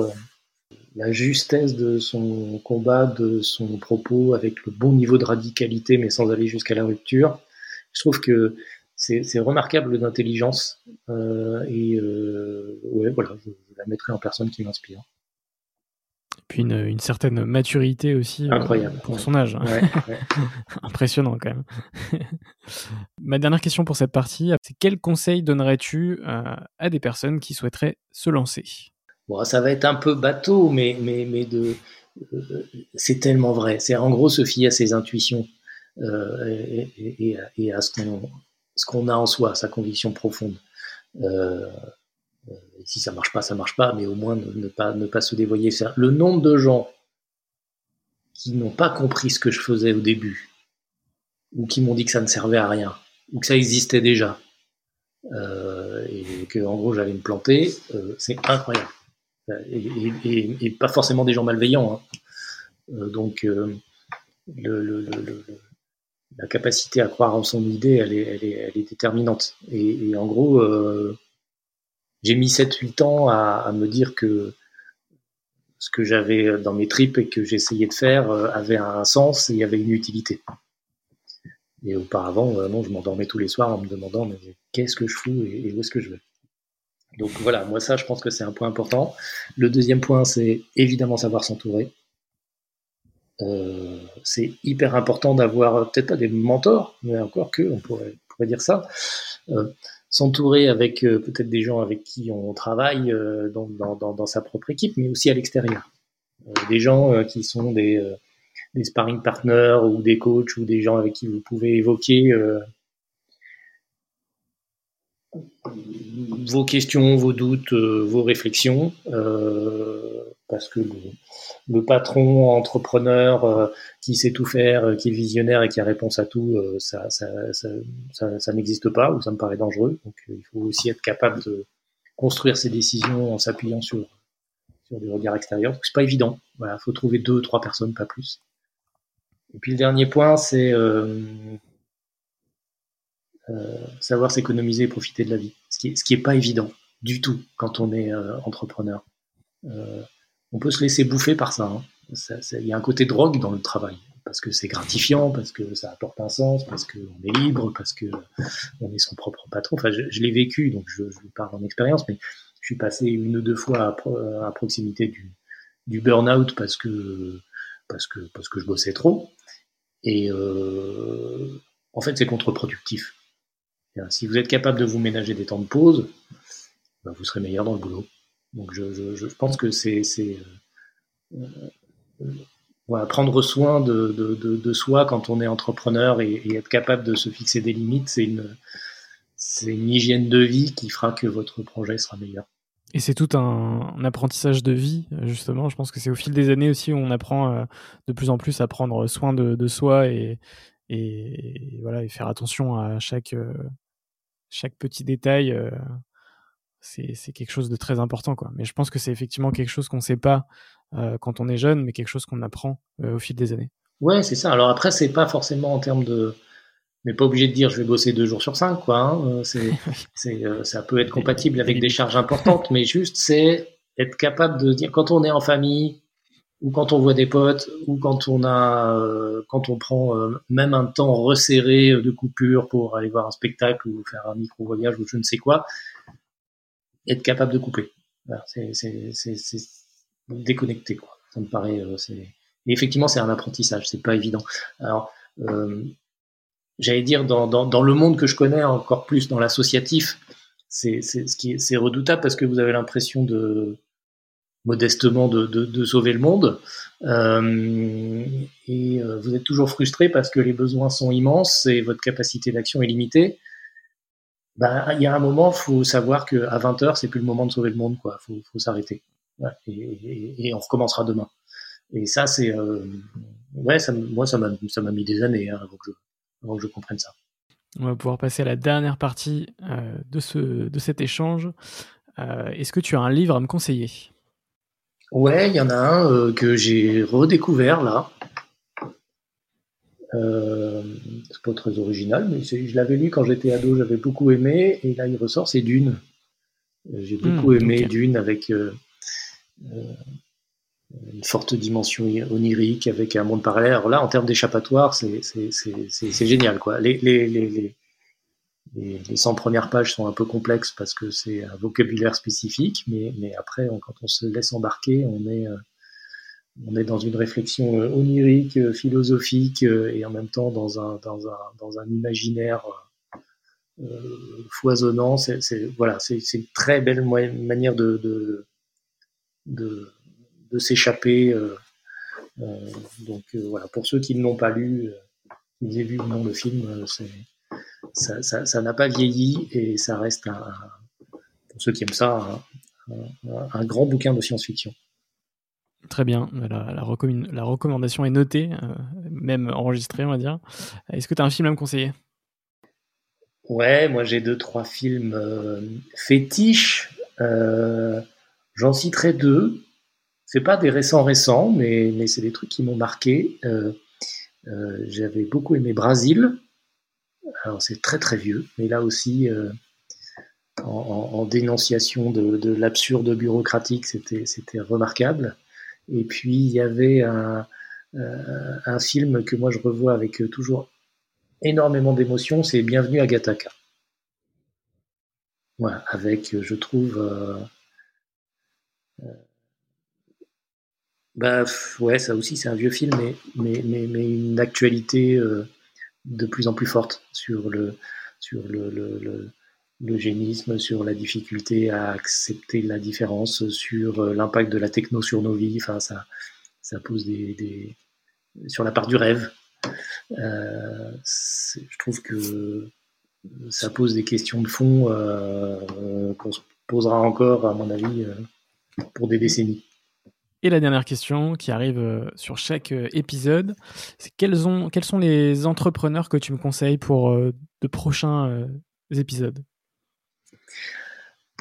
la justesse de son combat, de son propos, avec le bon niveau de radicalité, mais sans aller jusqu'à la rupture. Je trouve que c'est remarquable d'intelligence euh, et euh, ouais voilà je, la mettrai en personne qui m'inspire. Puis une, certaine maturité aussi euh, incroyable pour son âge. Impressionnant quand même. Ma dernière question pour cette partie c'est quel conseil donnerais-tu à des personnes qui souhaiteraient se lancer? Bon ça va être un peu bateau mais mais mais de c'est tellement vrai c'est en gros se fier à ses intuitions et, et, à ce qu'on ce qu'on a en soi, sa conviction profonde. Euh, euh, si ça marche pas, ça marche pas, mais au moins ne, pas, ne pas se dévoyer. Le nombre de gens qui n'ont pas compris ce que je faisais au début, ou qui m'ont dit que ça ne servait à rien, ou que ça existait déjà, euh, et que en gros j'allais me planter, c'est incroyable. Et, pas forcément des gens malveillants. Hein. donc le, le, la capacité à croire en son idée, elle est, déterminante. Et, en gros, euh, j'ai mis 7-8 ans à, me dire que ce que j'avais dans mes tripes et que j'essayais de faire euh, avait un sens et avait une utilité. Et auparavant, euh, non, je m'endormais tous les soirs en me demandant mais qu'est-ce que je fous et où est-ce que je vais? Donc voilà, moi ça, je pense que c'est un point important. Le deuxième point, c'est évidemment savoir s'entourer. Euh, c'est hyper important d'avoir peut-être pas des mentors, mais encore que, on pourrait, dire ça. Euh, s'entourer avec euh, peut-être des gens avec qui on travaille dans, sa propre équipe, mais aussi à l'extérieur. des gens qui sont des, des sparring partners ou des coachs ou des gens avec qui vous pouvez évoquer vos questions, vos doutes, vos réflexions. Euh, parce que le, patron entrepreneur euh, qui sait tout faire, euh, qui est visionnaire et qui a réponse à tout, euh, ça, ça, ça, ça, n'existe pas ou ça me paraît dangereux. Donc il faut aussi être capable de construire ses décisions en s'appuyant sur, sur des regards extérieurs. C'est pas évident. Voilà, faut trouver deux, trois personnes, pas plus. Et puis le dernier point, c'est savoir s'économiser et profiter de la vie, ce qui, est, ce qui est pas évident du tout quand on est entrepreneur. Euh, on peut se laisser bouffer par ça. Hein. Il y a un côté drogue dans le travail parce que c'est gratifiant, parce que ça apporte un sens, parce qu'on est libre, parce que on est son propre patron. Enfin, je, l'ai vécu, donc je, vous parle en expérience, mais je suis passé une ou deux fois à, proximité du, burn-out parce que parce que parce que je bossais trop. Et euh, en fait, c'est contre-productif. Si vous êtes capable de vous ménager des temps de pause, ben, vous serez meilleur dans le boulot. Donc je, pense que c'est euh, euh, prendre soin de, soi quand on est entrepreneur et, être capable de se fixer des limites, c'est une, hygiène de vie qui fera que votre projet sera meilleur. Et c'est tout un, apprentissage de vie, justement. Je pense que c'est au fil des années aussi où on apprend euh, de plus en plus à prendre soin de, soi et faire attention à chaque, chaque petit détail c'est quelque chose de très important. Quoi. Mais je pense que c'est effectivement quelque chose qu'on ne sait pas euh, quand on est jeune, mais quelque chose qu'on apprend euh, au fil des années. Ouais, c'est ça. Alors après, c'est pas forcément en termes de. Mais pas obligé de dire je vais bosser deux jours sur cinq, quoi. Hein. Euh, c'est, ça peut être compatible avec des charges importantes, mais juste c'est être capable de dire quand on est en famille ou quand on voit des potes ou quand on a euh, quand on prend euh, même un temps resserré de coupure pour aller voir un spectacle ou faire un micro voyage ou je ne sais quoi être capable de couper. C'est déconnecté quoi. Ça me paraît euh, et effectivement c'est un apprentissage c'est pas évident. Alors j'allais dire dans, dans, dans le monde que je connais encore plus dans l'associatif c'est c'est redoutable parce que vous avez l'impression de modestement de, sauver le monde euh, et euh, vous êtes toujours frustré parce que les besoins sont immenses et votre capacité d'action est limitée. Ben, il y a un moment, faut savoir que à 20 heures, c'est plus le moment de sauver le monde, quoi. Faut, s'arrêter. Et, on recommencera demain. Et ça, c'est euh, moi, ça m'a ça m'a mis des années hein, avant, que je, avant comprenne ça. On va pouvoir passer à la dernière partie de, ce, de cet échange. Est-ce que tu as un livre à me conseiller? Ouais, il y en a un euh, que j'ai redécouvert là. Euh, c'est pas très original, mais je l'avais lu quand j'étais ado, j'avais beaucoup aimé, et là il ressort, c'est Dune. Euh, j'ai beaucoup hmm, aimé Dune avec euh, une forte dimension onirique, avec un monde parallèle. Alors là, en termes d'échappatoire, c'est génial. Quoi. Les, les, les, les, les 100 premières pages sont un peu complexes parce que c'est un vocabulaire spécifique, mais, mais après, quand on se laisse embarquer, on est, euh, on est dans une réflexion euh, onirique, euh, philosophique, et en même temps dans un, dans un, dans un imaginaire euh, foisonnant. C'est, voilà, c'est, une très belle manière de, de, de, de s'échapper. Euh, donc voilà, pour ceux qui ne l'ont pas lu, ils aient vu ou non le film, c'est ça n'a pas vieilli et ça reste, un, pour ceux qui aiment ça, un, grand bouquin de science-fiction. Très bien, la, la, recommandation est notée, euh, même enregistrée, on va dire. Est-ce que tu as un film à me conseiller? Ouais, moi j'ai deux, trois films euh, fétiches. Euh, j'en citerai deux. C'est pas des récents récents, mais, mais c'est des trucs qui m'ont marqué. J'avais beaucoup aimé Brésil, alors c'est très très vieux, mais là aussi euh, en, dénonciation de, l'absurde bureaucratique, c'était c'était remarquable. Et puis il y avait un, euh, un film que moi je revois avec toujours énormément d'émotion, c'est Bienvenue à Gataka. Voilà, avec je trouve euh, bah ouais, ça aussi c'est un vieux film, mais mais, mais une actualité de plus en plus forte sur le, sur génisme, sur la difficulté à accepter la différence, sur euh, l'impact de la techno sur nos vies. Enfin, ça, ça pose des, sur la part du rêve. Euh, je trouve que ça pose des questions de fond euh, qu'on se posera encore, à mon avis, pour des décennies. Et la dernière question qui arrive euh, sur chaque euh, épisode, c'est quels, ont, quels sont les entrepreneurs que tu me conseilles pour euh, de prochains épisodes?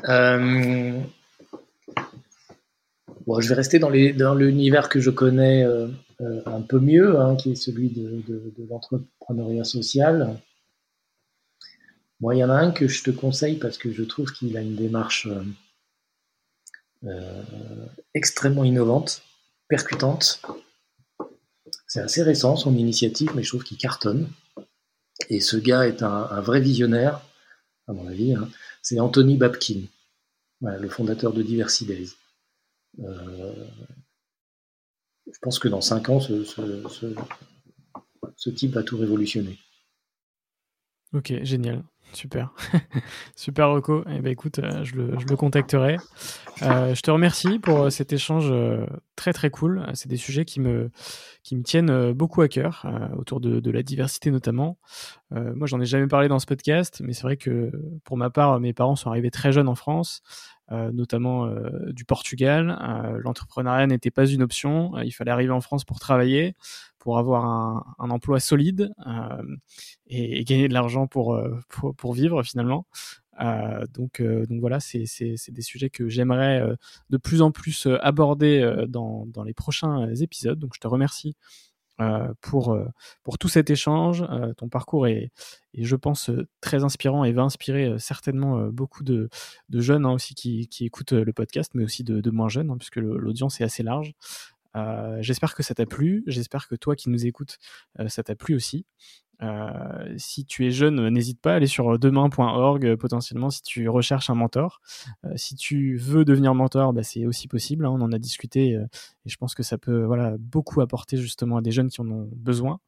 Je vais rester dans, l'univers que je connais un peu mieux, hein, qui est celui de, l'entrepreneuriat social. Moi, il y en a un que je te conseille parce que je trouve qu'il a une démarche extrêmement innovante, percutante. C'est assez récent son initiative, mais je trouve qu'il cartonne. Et ce gars est un, vrai visionnaire, à mon avis. Hein. C'est Anthony Babkin, le fondateur de Diversidays. Euh, je pense que dans cinq ans, ce, ce, type va tout révolutionner. Ok, génial. Super. Super Rocco. Eh ben, écoute, euh, je, le, je, le, contacterai. Euh, je te remercie pour euh, cet échange très très cool. C'est des sujets qui me, qui me tiennent beaucoup à cœur, autour de, de, la diversité notamment. moi, j'en ai jamais parlé dans ce podcast, mais c'est vrai que pour ma part, mes parents sont arrivés très jeunes en France. notamment du Portugal. L'entrepreneuriat n'était pas une option. il fallait arriver en France pour travailler pour avoir un, emploi solide euh, et, gagner de l'argent pour, euh, pour, vivre finalement. Euh, donc, donc voilà, c'est des sujets que j'aimerais de plus en plus aborder dans, dans les prochains épisodes. Donc je te remercie pour, pour tout cet échange. ton parcours est, je pense, très inspirant et va inspirer certainement beaucoup de, de jeunes hein, aussi qui, qui, écoutent le podcast, mais aussi de, de moins jeunes, hein, puisque l'audience est assez large. J'espère que ça t'a plu, j'espère que toi qui nous écoutes, ça t'a plu aussi. Euh, si tu es jeune, n'hésite pas à aller sur demain.org euh, potentiellement si tu recherches un mentor. Euh, si tu veux devenir mentor, bah, c'est aussi possible. Hein, on en a discuté et je pense que ça peut voilà, beaucoup apporter justement à des jeunes qui en ont besoin.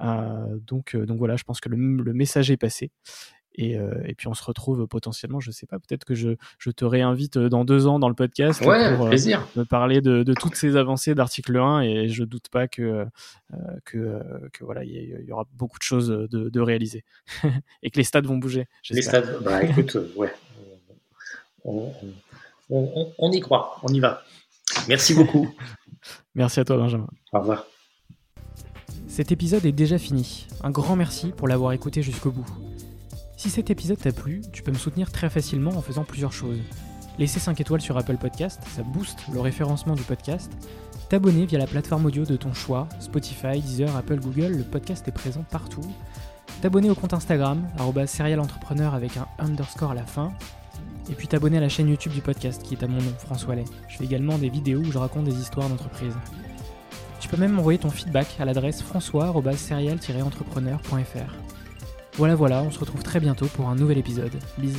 donc, donc voilà, je pense que le message est passé. Et, euh, et, puis on se retrouve potentiellement, je sais pas, peut-être que je, je, te réinvite euh, dans deux ans dans le podcast pour euh, plaisir. me parler de, de, toutes ces avancées d'article 1 et je doute pas que, que, que, voilà, il y, aura beaucoup de choses de, de réaliser et que les stades vont bouger. Les stades, bah écoute, ouais, on, on, on, y croit, on y va. Merci beaucoup. merci à toi Benjamin. Au revoir. Cet épisode est déjà fini. Un grand merci pour l'avoir écouté jusqu'au bout. Si cet épisode t'a plu, tu peux me soutenir très facilement en faisant plusieurs choses. Laisser 5 étoiles sur Apple Podcast, ça booste le référencement du podcast. T'abonner via la plateforme audio de ton choix, Spotify, Deezer, Apple, Google, le podcast est présent partout. T'abonner au compte Instagram, serialentrepreneur avec un underscore à la fin. Et puis t'abonner à la chaîne YouTube du podcast qui est à mon nom, François Lay. Je fais également des vidéos où je raconte des histoires d'entreprise. Tu peux même m'envoyer ton feedback à l'adresse françois-serial-entrepreneur.fr. Voilà voilà, on se retrouve très bientôt pour un nouvel épisode. Bisous.